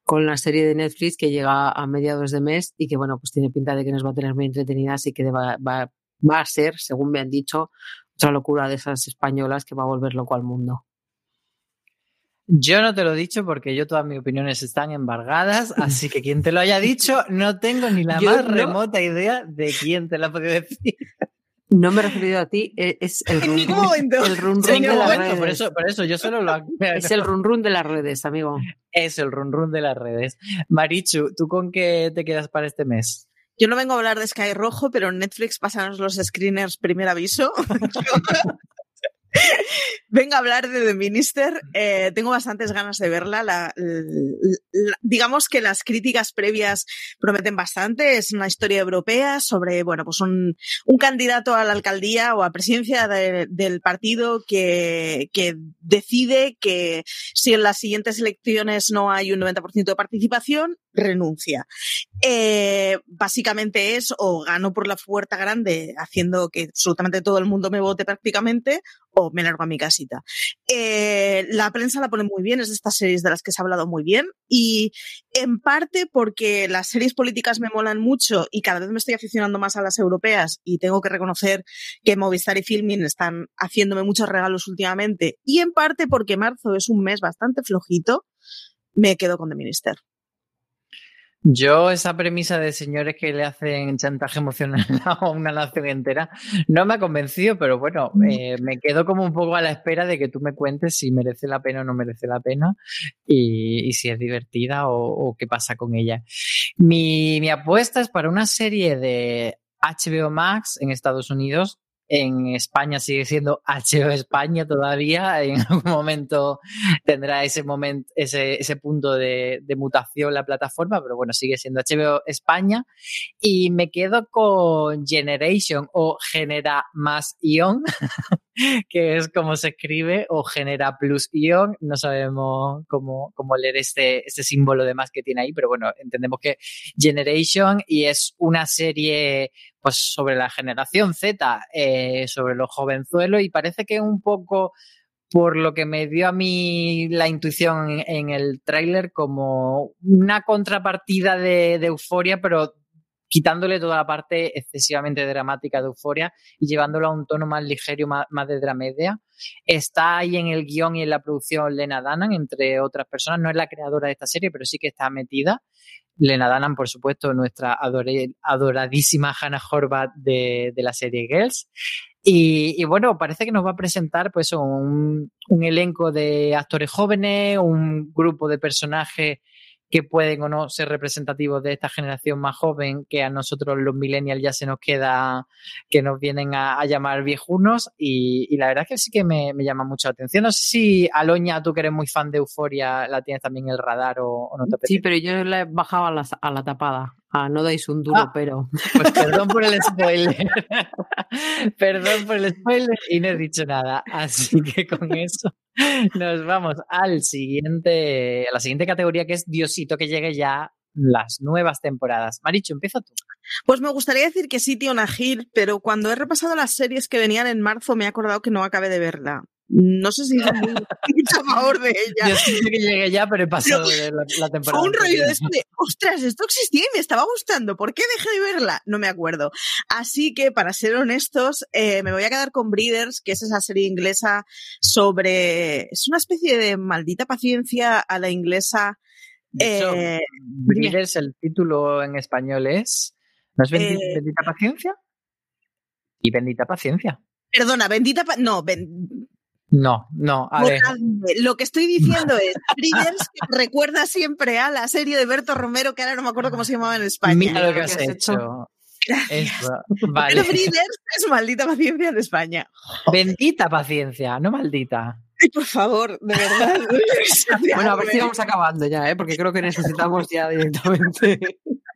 con la serie de Netflix que llega a mediados de mes y que, bueno, pues tiene pinta de que nos va a tener muy entretenidas y que va, va, va a ser, según me han dicho, otra locura de esas españolas que va a volver loco al mundo. Yo no te lo he dicho porque yo todas mis opiniones están embargadas, así que quien te lo haya dicho no tengo ni la Yo más no. remota idea de quién te lo ha podido decir. No me he referido a ti, e- es el run, ningún momento. el run, En de las redes. por eso, por eso yo solo lo Es el run run de las redes, amigo. es el run run de las redes. Marichu, ¿tú con qué te quedas para este mes? Yo no vengo a hablar de Sky Rojo, pero en Netflix pásanos los screeners primer aviso. Vengo a hablar de The Minister. Eh, tengo bastantes ganas de verla. La- la- digamos que las críticas previas prometen bastante. Es una historia europea sobre, bueno, pues un, candidato a la alcaldía o a presidencia de- del partido que, que decide que si en las siguientes elecciones no hay un 90% de participación, renuncia. Eh, básicamente es o gano por la puerta grande haciendo que absolutamente todo el mundo me vote prácticamente o me largo a mi casita. Eh, la prensa la pone muy bien, es de estas series de las que se ha hablado muy bien y en parte porque las series políticas me molan mucho y cada vez me estoy aficionando más a las europeas y tengo que reconocer que Movistar y Filmin están haciéndome muchos regalos últimamente y en parte porque marzo es un mes bastante flojito, me quedo con The Minister. Yo, esa premisa de señores que le hacen chantaje emocional a una nación entera, no me ha convencido, pero bueno, eh, me quedo como un poco a la espera de que tú me cuentes si merece la pena o no merece la pena y, y si es divertida o, o qué pasa con ella. Mi, mi apuesta es para una serie de HBO Max en Estados Unidos. En España sigue siendo HBO España todavía. En algún momento tendrá ese momento, ese, ese punto de, de mutación la plataforma, pero bueno, sigue siendo HBO España. Y me quedo con Generation o Genera más Ion, que es como se escribe, o Genera plus Ion. No sabemos cómo, cómo leer este, este símbolo de más que tiene ahí, pero bueno, entendemos que Generation y es una serie pues sobre la generación Z, eh, sobre los jovenzuelos y parece que un poco por lo que me dio a mí la intuición en, el tráiler como una contrapartida de euforia, pero quitándole toda la parte excesivamente dramática de Euforia y llevándolo a un tono más ligero, más, más de dramedia. Está ahí en el guion y en la producción Lena Danan, entre otras personas. No es la creadora de esta serie, pero sí que está metida. Lena Danan, por supuesto, nuestra adoradísima Hannah Horvath de, la serie Girls. Y, bueno, parece que nos va a presentar pues un, elenco de actores jóvenes, un grupo de personajes que pueden o no ser representativos de esta generación más joven que a nosotros los millennials ya se nos queda, que nos vienen a, a llamar viejunos y, y, la verdad es que sí que me, me, llama mucho la atención. No sé si Aloña, tú que eres muy fan de Euforia, la tienes también en el radar o, o no te apetece. Sí, pero yo le bajaba a la, a la tapada. Ah, no dais un duro, Ah, pero. Pues perdón por el spoiler. perdón por el spoiler y no he dicho nada. Así que con eso nos vamos al siguiente, a la siguiente categoría que es Diosito que llegue ya las nuevas temporadas. Maricho, empieza tú. Pues me gustaría decir que sí, tío Nahir, pero cuando he repasado las series que venían en marzo me he acordado que no acabé de verla. No sé si mucho a favor de ella. Yo sí que llegué ya, pero he pasado Pero de la, la temporada. Fue un rollo de este, ostras, esto existía y me estaba gustando. ¿Por qué dejé de verla? No me acuerdo. Así que, para ser honestos, eh, me voy a quedar con Breeders, que es esa serie inglesa sobre. Es una especie de maldita paciencia a la inglesa. De Eh, Breeders, el título en español es. ¿No es Eh, Bendita Paciencia? Y Bendita Paciencia. perdona, bendita. pa- no, ben- No, no, a ver. borradme. lo que estoy diciendo es Breeders, que recuerda siempre a la serie de Berto Romero, que ahora no me acuerdo cómo se llamaba en España. Mira lo que has hecho. Eso, vale. Pero Breeders es maldita paciencia en España. Bendita paciencia, no maldita. Ay, por favor, de verdad. Bueno, a ver si vamos acabando ya, ¿eh? porque creo que necesitamos ya directamente.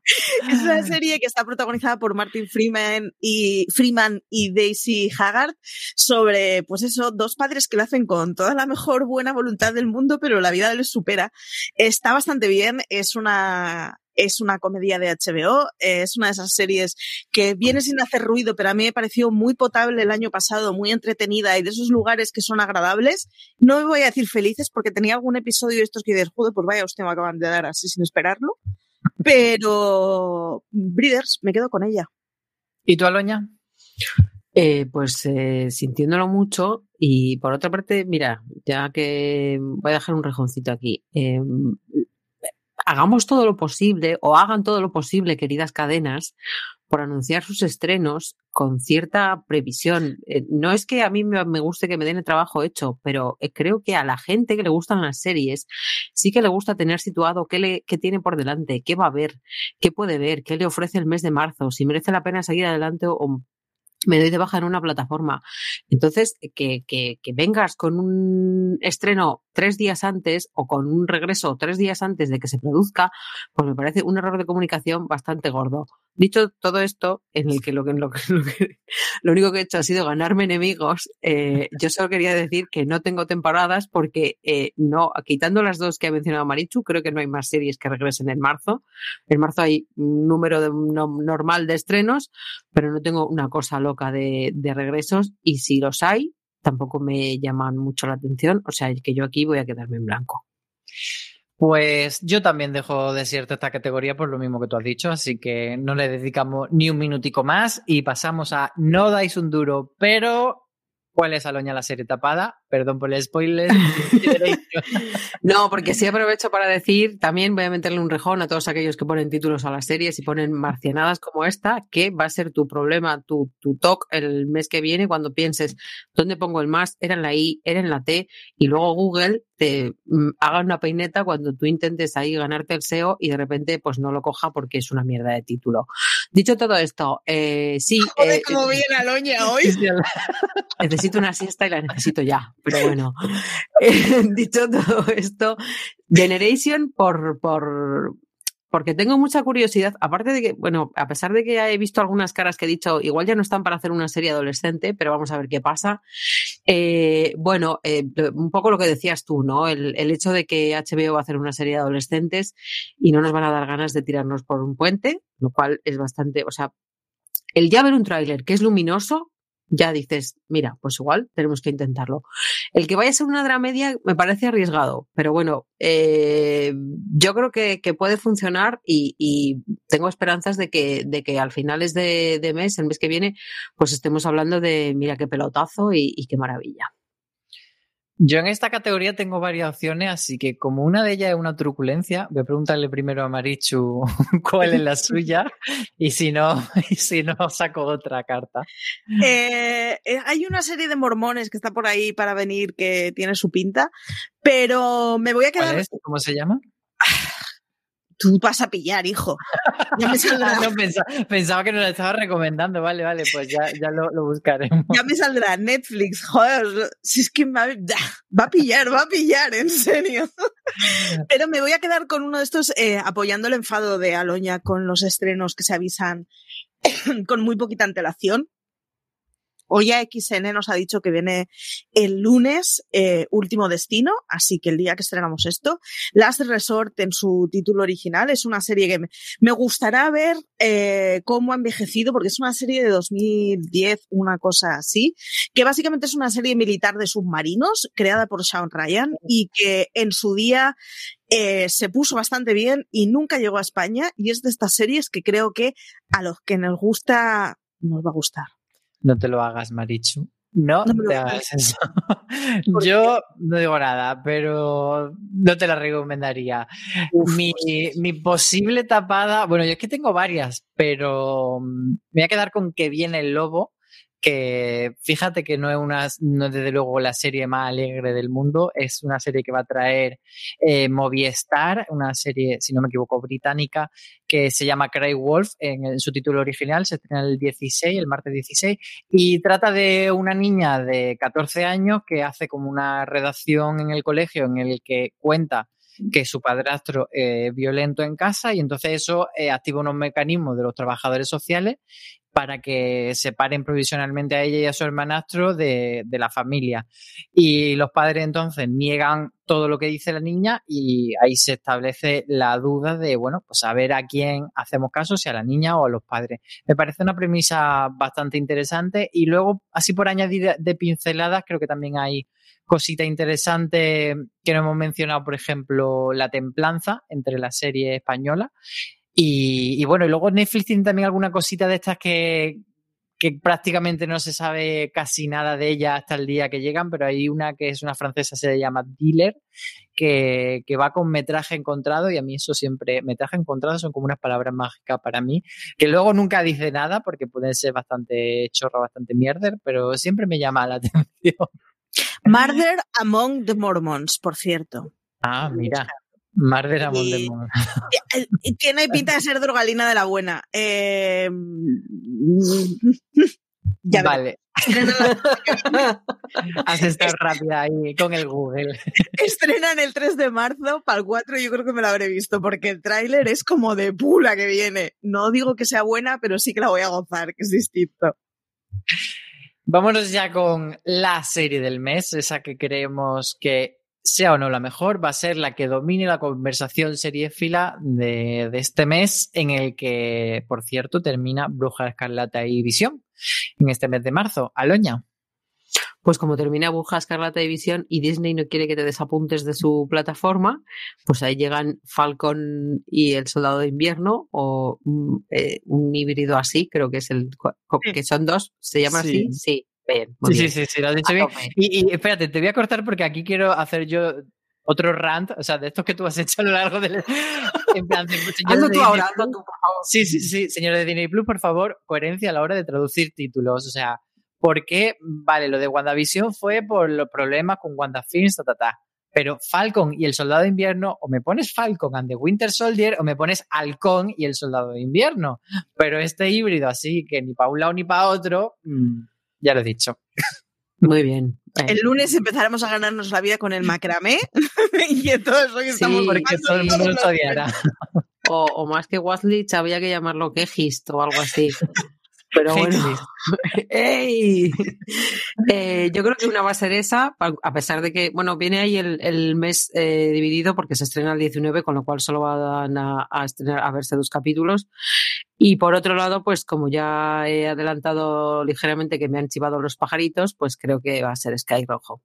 Es una serie que está protagonizada por Martin Freeman y Freeman y Daisy Haggard sobre, pues eso, dos padres que lo hacen con toda la mejor buena voluntad del mundo, pero la vida les supera. Está bastante bien, es una es una comedia de HBO, es una de esas series que viene sin hacer ruido, pero a mí me pareció muy potable el año pasado, muy entretenida y de esos lugares que son agradables. No me voy a decir felices porque tenía algún episodio de estos que joder, pues vaya, usted me acaban de dar así sin esperarlo. Pero Breeders, me quedo con ella. ¿Y tú, Aloña? Eh, pues eh, sintiéndolo mucho y por otra parte, mira, ya que voy a dejar un rejoncito aquí, eh, hagamos todo lo posible o hagan todo lo posible, queridas cadenas, por anunciar sus estrenos con cierta previsión. Eh, no es que a mí me, me, guste que me den el trabajo hecho, pero eh, creo que a la gente que le gustan las series sí que le gusta tener situado qué, le, qué tiene por delante, qué va a ver, qué puede ver, qué le ofrece el mes de marzo, si merece la pena seguir adelante o me doy de baja en una plataforma. Entonces, que, que, que, vengas con un estreno tres días antes o con un regreso tres días antes de que se produzca, pues me parece un error de comunicación bastante gordo. Dicho todo esto, en el que lo, lo, lo, que, lo único que he hecho ha sido ganarme enemigos, eh, yo solo quería decir que no tengo temporadas porque eh, no, quitando las dos que ha mencionado Marichu, creo que no hay más series que regresen en marzo. En marzo hay un número de, no, normal de estrenos, pero no tengo una cosa loca de, regresos y si los hay, tampoco me llaman mucho la atención. O sea, que yo aquí voy a quedarme en blanco. Pues yo también dejo desierta esta categoría por lo mismo que tú has dicho, así que no le dedicamos ni un minutico más y pasamos a no dais un duro, pero ¿cuál es Aloña la serie tapada? Perdón por el spoiler. no, porque sí aprovecho para decir, también voy a meterle un rejón a todos aquellos que ponen títulos a las series y ponen marcianadas como esta, que va a ser tu problema, tu, tu talk el mes que viene cuando pienses dónde pongo el más, era en la I, era en la T, y luego Google te mm, haga una peineta cuando tú intentes ahí ganarte el SEO y de repente pues no lo coja porque es una mierda de título. Dicho todo esto, eh, sí. Joder, eh, cómo viene Aloña hoy. necesito una siesta y la necesito ya, pero bueno. Eh, dicho todo esto, Generation por, por, porque tengo mucha curiosidad, aparte de que, bueno, a pesar de que he visto algunas caras que he dicho, igual ya no están para hacer una serie adolescente, pero vamos a ver qué pasa. Eh, bueno, eh, un poco lo que decías tú, ¿no? El, el, hecho de que HBO va a hacer una serie de adolescentes y no nos van a dar ganas de tirarnos por un puente, lo cual es bastante, o sea, el ya ver un tráiler que es luminoso, ya dices, mira, pues igual tenemos que intentarlo. El que vaya a ser una dramedia me parece arriesgado, pero bueno, eh, yo creo que, puede funcionar y, tengo esperanzas de que, de que al finales de, de, mes, el mes que viene, pues estemos hablando de, mira qué pelotazo y qué maravilla. Yo en esta categoría tengo varias opciones, así que como una de ellas es una truculencia, voy a preguntarle primero a Marichu cuál es la suya y si no, y si no saco otra carta. Eh, eh, hay una serie de mormones que está por ahí para venir que tiene su pinta, pero me voy a quedar. ¿Cómo se llama? Tú vas a pillar, hijo. Ya me saldrá. pensaba, que nos la estaba recomendando, vale, vale, pues ya, ya lo, buscaremos. Ya me saldrá Netflix, joder, si es que va, a pillar, va a pillar, en serio. Pero me voy a quedar con uno de estos eh, apoyando el enfado de Aloña con los estrenos que se avisan con muy poquita antelación. Hoy ya XN nos ha dicho que viene el lunes eh, Último Destino, así que el día que estrenamos esto, Last Resort en su título original es una serie que me, gustará ver eh, cómo ha envejecido, porque es una serie de 2010, una cosa así, que básicamente es una serie militar de submarinos creada por Sean Ryan y que en su día eh, se puso bastante bien y nunca llegó a España y es de estas series que creo que a los que nos gusta nos va a gustar. No te lo hagas, Marichu. No, te hagas eso. Yo no digo nada, pero no te la recomendaría. mi, mi, posible tapada, bueno, yo es que tengo varias, pero mm, me voy a quedar con que viene el lobo que fíjate que no es una, no desde luego la serie más alegre del mundo, es una serie que va a traer eh, Movistar, una serie, si no me equivoco, británica, que se llama Cry Wolf, en, su título original, se estrena el 16, el martes 16, y trata de una niña de 14 años que hace como una redacción en el colegio en el que cuenta que su padrastro es violento en casa y entonces eso eh, activa unos mecanismos de los trabajadores sociales para que separen provisionalmente a ella y a su hermanastro de, la familia. Y los padres entonces niegan todo lo que dice la niña y ahí se establece la duda de, bueno, pues a ver a quién hacemos caso, si a la niña o a los padres. Me parece una premisa bastante interesante y luego, así por añadir de pinceladas, creo que también hay cosita interesante que no hemos mencionado, por ejemplo, la templanza entre la serie española y, bueno, y luego Netflix tiene también alguna cosita de estas que, que prácticamente no se sabe casi nada de ella hasta el día que llegan, pero hay una que es una francesa, se llama Dealer, que, que, va con metraje encontrado y a mí eso siempre, metraje encontrado son como unas palabras mágicas para mí, que luego nunca dice nada porque pueden ser bastante chorro, bastante mierder, pero siempre me llama la atención. Murder Among the Mormons, por cierto. Ah, mira. Murder Among the Mormons. Tiene pinta de ser drogalina de la buena. Eh, ya vale. Has estado rápida ahí con el Google. Estrenan el 3 de marzo, para el 4 yo creo que me lo habré visto, porque el tráiler es como de pula que viene. No digo que sea buena, pero sí que la voy a gozar, que es distinto. Vámonos ya con la serie del mes, esa que creemos que sea o no la mejor, va a ser la que domine la conversación seriéfila de, de este mes, en el que, por cierto, termina Bruja Escarlata y Visión, en este mes de marzo. Aloña. Pues como termina Bruja Escarlata y Visión y Disney no quiere que te desapuntes de su plataforma, pues ahí llegan Falcon y el Soldado de Invierno o mm, eh, un híbrido así, creo que es el que son dos, se llama así, sí. Bien, sí, sí, sí, sí, lo has dicho bien. Y, espérate, te voy a cortar porque aquí quiero hacer yo otro rant, o sea, de estos que tú has hecho a lo largo del. En plan, hazlo tú ahora, hazlo tú, por favor. Sí, sí, sí, señor de Disney Plus, por favor, coherencia a la hora de traducir títulos. O sea, porque, vale, lo de WandaVision fue por los problemas con WandaFilms, ta, ta, ta. Pero Falcon y el Soldado de Invierno, o me pones Falcon and the Winter Soldier, o me pones Halcón y el Soldado de Invierno. Pero este híbrido así, que ni para un lado ni para otro, mm, ya lo he dicho. Muy bien. El lunes empezaremos a ganarnos la vida con el macramé y entonces hoy estamos porque todo el mundo odiará. O, o, más que Waslich había que llamarlo quejist o algo así. Pero bueno, ¡Ey! Eh, yo creo que una va a ser esa, a pesar de que, bueno, viene ahí el, mes eh, dividido porque se estrena el 19, con lo cual solo van a, a, estrenar, a verse dos capítulos. Y por otro lado, pues como ya he adelantado ligeramente que me han chivado los pajaritos, pues creo que va a ser Sky Rojo.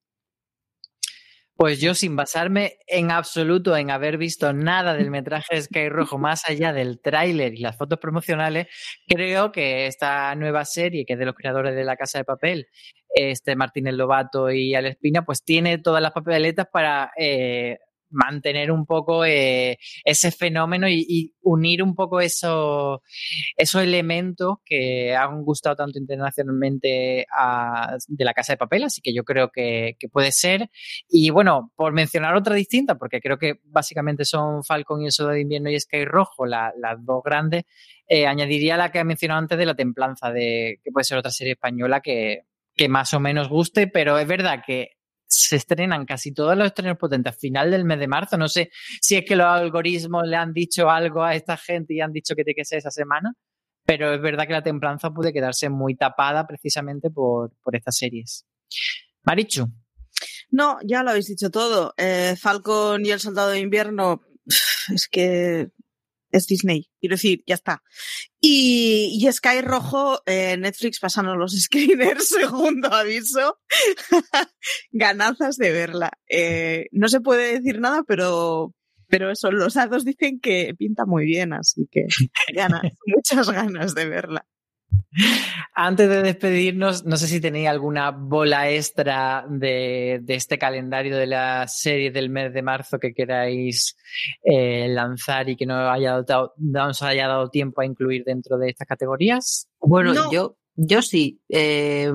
Pues yo, sin basarme en absoluto en haber visto nada del metraje de Sky Rojo más allá del tráiler y las fotos promocionales, creo que esta nueva serie, que es de los creadores de La Casa de Papel, este Martínez Lobato y Alex Pina, pues tiene todas las papeletas para eh, mantener un poco eh, ese fenómeno y, unir un poco esos, esos elementos que han gustado tanto internacionalmente de la Casa de Papel, así que yo creo que, puede ser. Y bueno, por mencionar otra distinta, porque creo que básicamente son Falcon y el Soldado de Invierno y Sky Rojo, las dos grandes, eh, añadiría la que he mencionado antes de La Templanza, de, que puede ser otra serie española que, que más o menos guste, pero es verdad que se estrenan casi todos los estrenos potentes a final del mes de marzo. No sé si es que los algoritmos le han dicho algo a esta gente y han dicho que tiene que esa semana, pero es verdad que la templanza puede quedarse muy tapada precisamente por, por estas series. Marichu. No, ya lo habéis dicho todo. Eh, Falcon y el Soldado de Invierno, es que es Disney. Quiero decir, ya está. Y, y Sky Rojo, eh, Netflix pasando los screeners, segundo aviso. Ganazas de verla. Eh, no se puede decir nada, pero, pero eso, los datos dicen que pinta muy bien, así que ganas, muchas ganas de verla. Antes de despedirnos, no sé si tenéis alguna bola extra de, este calendario de la serie del mes de marzo que queráis eh, lanzar y que no, haya dado, no os haya dado tiempo a incluir dentro de estas categorías. Bueno, yo, yo sí. Eh,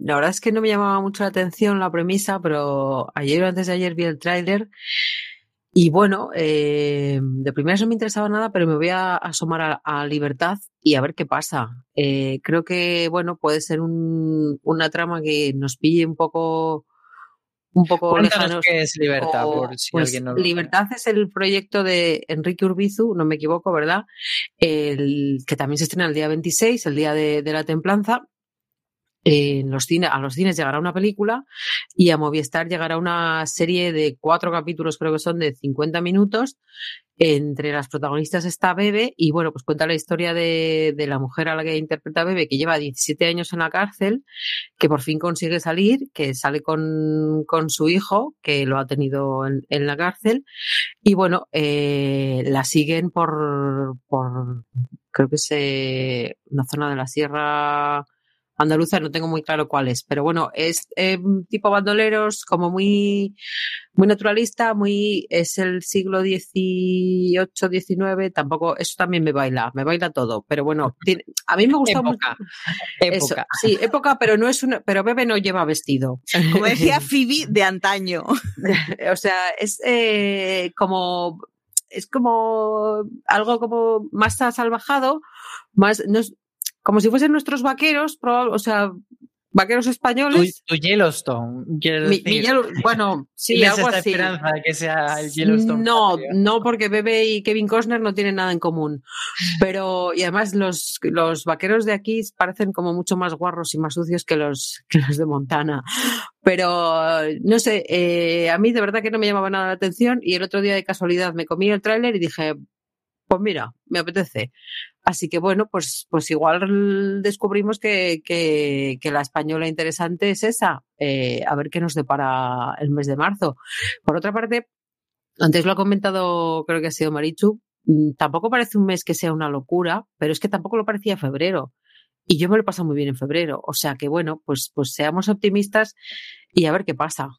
la verdad es que no me llamaba mucho la atención la premisa, pero ayer o antes de ayer vi el tráiler y bueno, eh, de primera no me interesaba nada, pero me voy a asomar a, Libertad y a ver qué pasa. Eh, creo que, bueno, puede ser un, una trama que nos pille un poco un poco lejanos. qué es Libertad, por si pues alguien no Libertad es el proyecto de Enrique Urbizu, no me equivoco, ¿verdad? El que también se estrena el día 26, el día de, de la templanza, en los cines, a los cines llegará una película y a Movistar llegará una serie de cuatro capítulos, creo que son de 50 minutos. Entre las protagonistas está Bebe y bueno, pues cuenta la historia de, de la mujer a la que interpreta Bebe, que lleva 17 años en la cárcel, que por fin consigue salir, que sale con, con su hijo, que lo ha tenido en, en la cárcel. Y bueno, eh, la siguen por, por, creo que es eh, una zona de la sierra andaluza, no tengo muy claro cuál es, pero bueno, es eh, tipo bandoleros, como muy, muy naturalista, muy, es el siglo XVIII, XIX, tampoco, eso también me baila, me baila todo, pero bueno, a mí me gusta mucho. Época. sí, época, pero no es una, pero Bebe no lleva vestido. Como decía Phoebe de antaño. o sea, es eh, como es como algo como más salvajado, más, no como si fuesen nuestros vaqueros, o sea, vaqueros españoles. Tu, Yellowstone, bueno, sí, algo así. esperanza de que sea el Yellowstone. No, no, porque Bebe y Kevin Costner no tienen nada en común. Pero, y además los, los vaqueros de aquí parecen como mucho más guarros y más sucios que los, que los de Montana. Pero, no sé, eh, a mí de verdad que no me llamaba nada la atención y el otro día de casualidad me comí el tráiler y dije, pues mira, me apetece. Así que bueno, pues, pues igual descubrimos que, que, la española interesante es esa. Eh, a ver qué nos depara el mes de marzo. Por otra parte, antes lo ha comentado, creo que ha sido Marichu, mm, tampoco parece un mes que sea una locura, pero es que tampoco lo parecía febrero. Y yo me lo he pasado muy bien en febrero. O sea que bueno, pues, pues seamos optimistas y a ver qué pasa.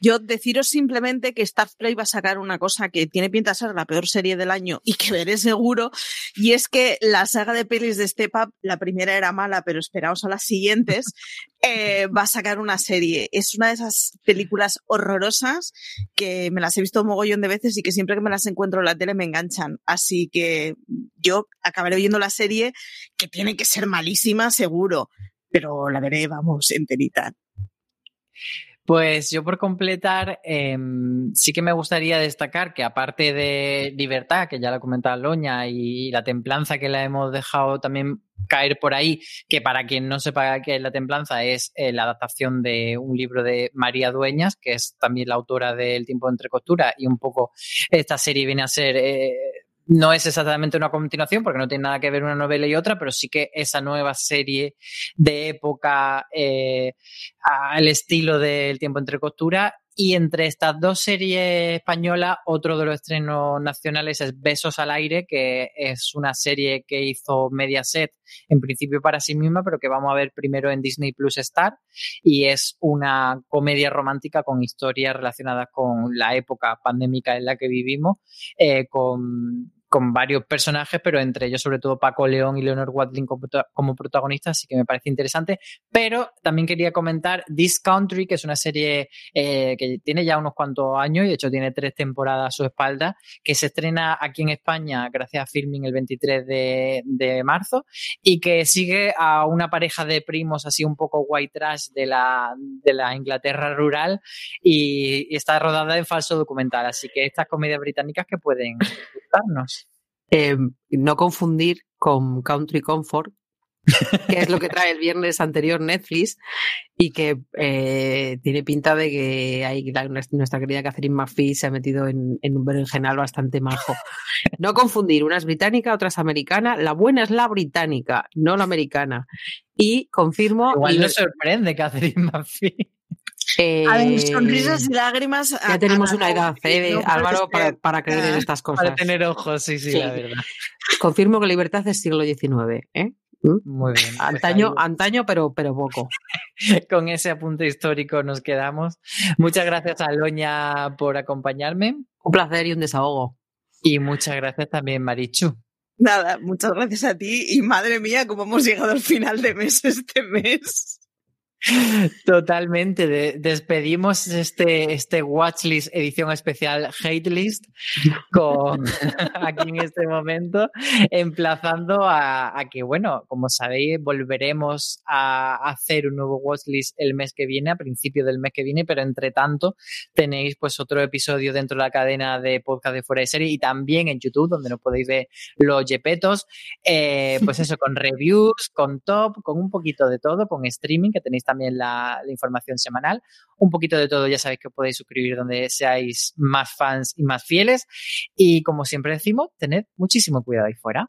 Yo deciros simplemente que Play va a sacar una cosa que tiene pinta de ser la peor serie del año y que veré seguro, y es que la saga de pelis de Step Up, la primera era mala, pero esperaos a las siguientes, eh, va a sacar una serie. Es una de esas películas horrorosas que me las he visto un mogollón de veces y que siempre que me las encuentro en la tele me enganchan. Así que yo acabaré viendo la serie que tiene que ser malísima, seguro, pero la veré, vamos, enterita. Pues yo por completar, eh, sí que me gustaría destacar que aparte de Libertad, que ya lo comentaba Loña, y la templanza que la hemos dejado también caer por ahí, que para quien no sepa qué es la templanza, es eh, la adaptación de un libro de María Dueñas, que es también la autora del Tiempo entre Costura, y un poco esta serie viene a ser... Eh, no es exactamente una continuación porque no tiene nada que ver una novela y otra, pero sí que esa nueva serie de época eh, al estilo del tiempo entre costura. Y entre estas dos series españolas, otro de los estrenos nacionales es Besos al aire, que es una serie que hizo Mediaset en principio para sí misma, pero que vamos a ver primero en Disney Plus Star. Y es una comedia romántica con historias relacionadas con la época pandémica en la que vivimos, eh, con con varios personajes, pero entre ellos sobre todo Paco León y Leonor Watling como, protagonistas, así que me parece interesante. Pero también quería comentar This Country, que es una serie eh, que tiene ya unos cuantos años y de hecho tiene tres temporadas a su espalda, que se estrena aquí en España gracias a Filming el 23 de, de marzo y que sigue a una pareja de primos así un poco white trash de la, de la Inglaterra rural y, y está rodada en falso documental. Así que estas comedias británicas que pueden gustarnos. Eh, no confundir con Country Comfort, que es lo que trae el viernes anterior Netflix y que eh, tiene pinta de que hay, nuestra querida Catherine McPhee se ha metido en, un berenjenal bastante majo. No confundir, una es británica, otra es americana. La buena es la británica, no la americana. Y confirmo... Igual no sorprende Catherine McPhee. a ver, sonrisas y lágrimas. Ya tenemos una edad, ¿eh, Álvaro, para, creer en estas cosas. Para tener ojos, sí, sí, la verdad. Confirmo que libertad es siglo XIX, ¿eh? ¿Mm? Muy bien. Pues antaño, antaño pero, pero poco. Con ese apunte histórico nos quedamos. Muchas gracias a Loña por acompañarme. Un placer y un desahogo. Y muchas gracias también, Marichu. Nada, muchas gracias a ti y madre mía, cómo hemos llegado al final de mes este mes. Totalmente. despedimos este, este Watchlist edición especial Hate List con, aquí en este momento, emplazando a, que, bueno, como sabéis, volveremos a hacer un nuevo Watchlist el mes que viene, a principio del mes que viene, pero entre tanto tenéis pues otro episodio dentro de la cadena de podcast de fuera de serie y también en YouTube, donde nos podéis ver los yepetos, eh, pues eso, con reviews, con top, con un poquito de todo, con streaming, que tenéis también la, información semanal. Un poquito de todo, ya sabéis que os podéis suscribir donde seáis más fans y más fieles. Y como siempre decimos, tened muchísimo cuidado ahí fuera.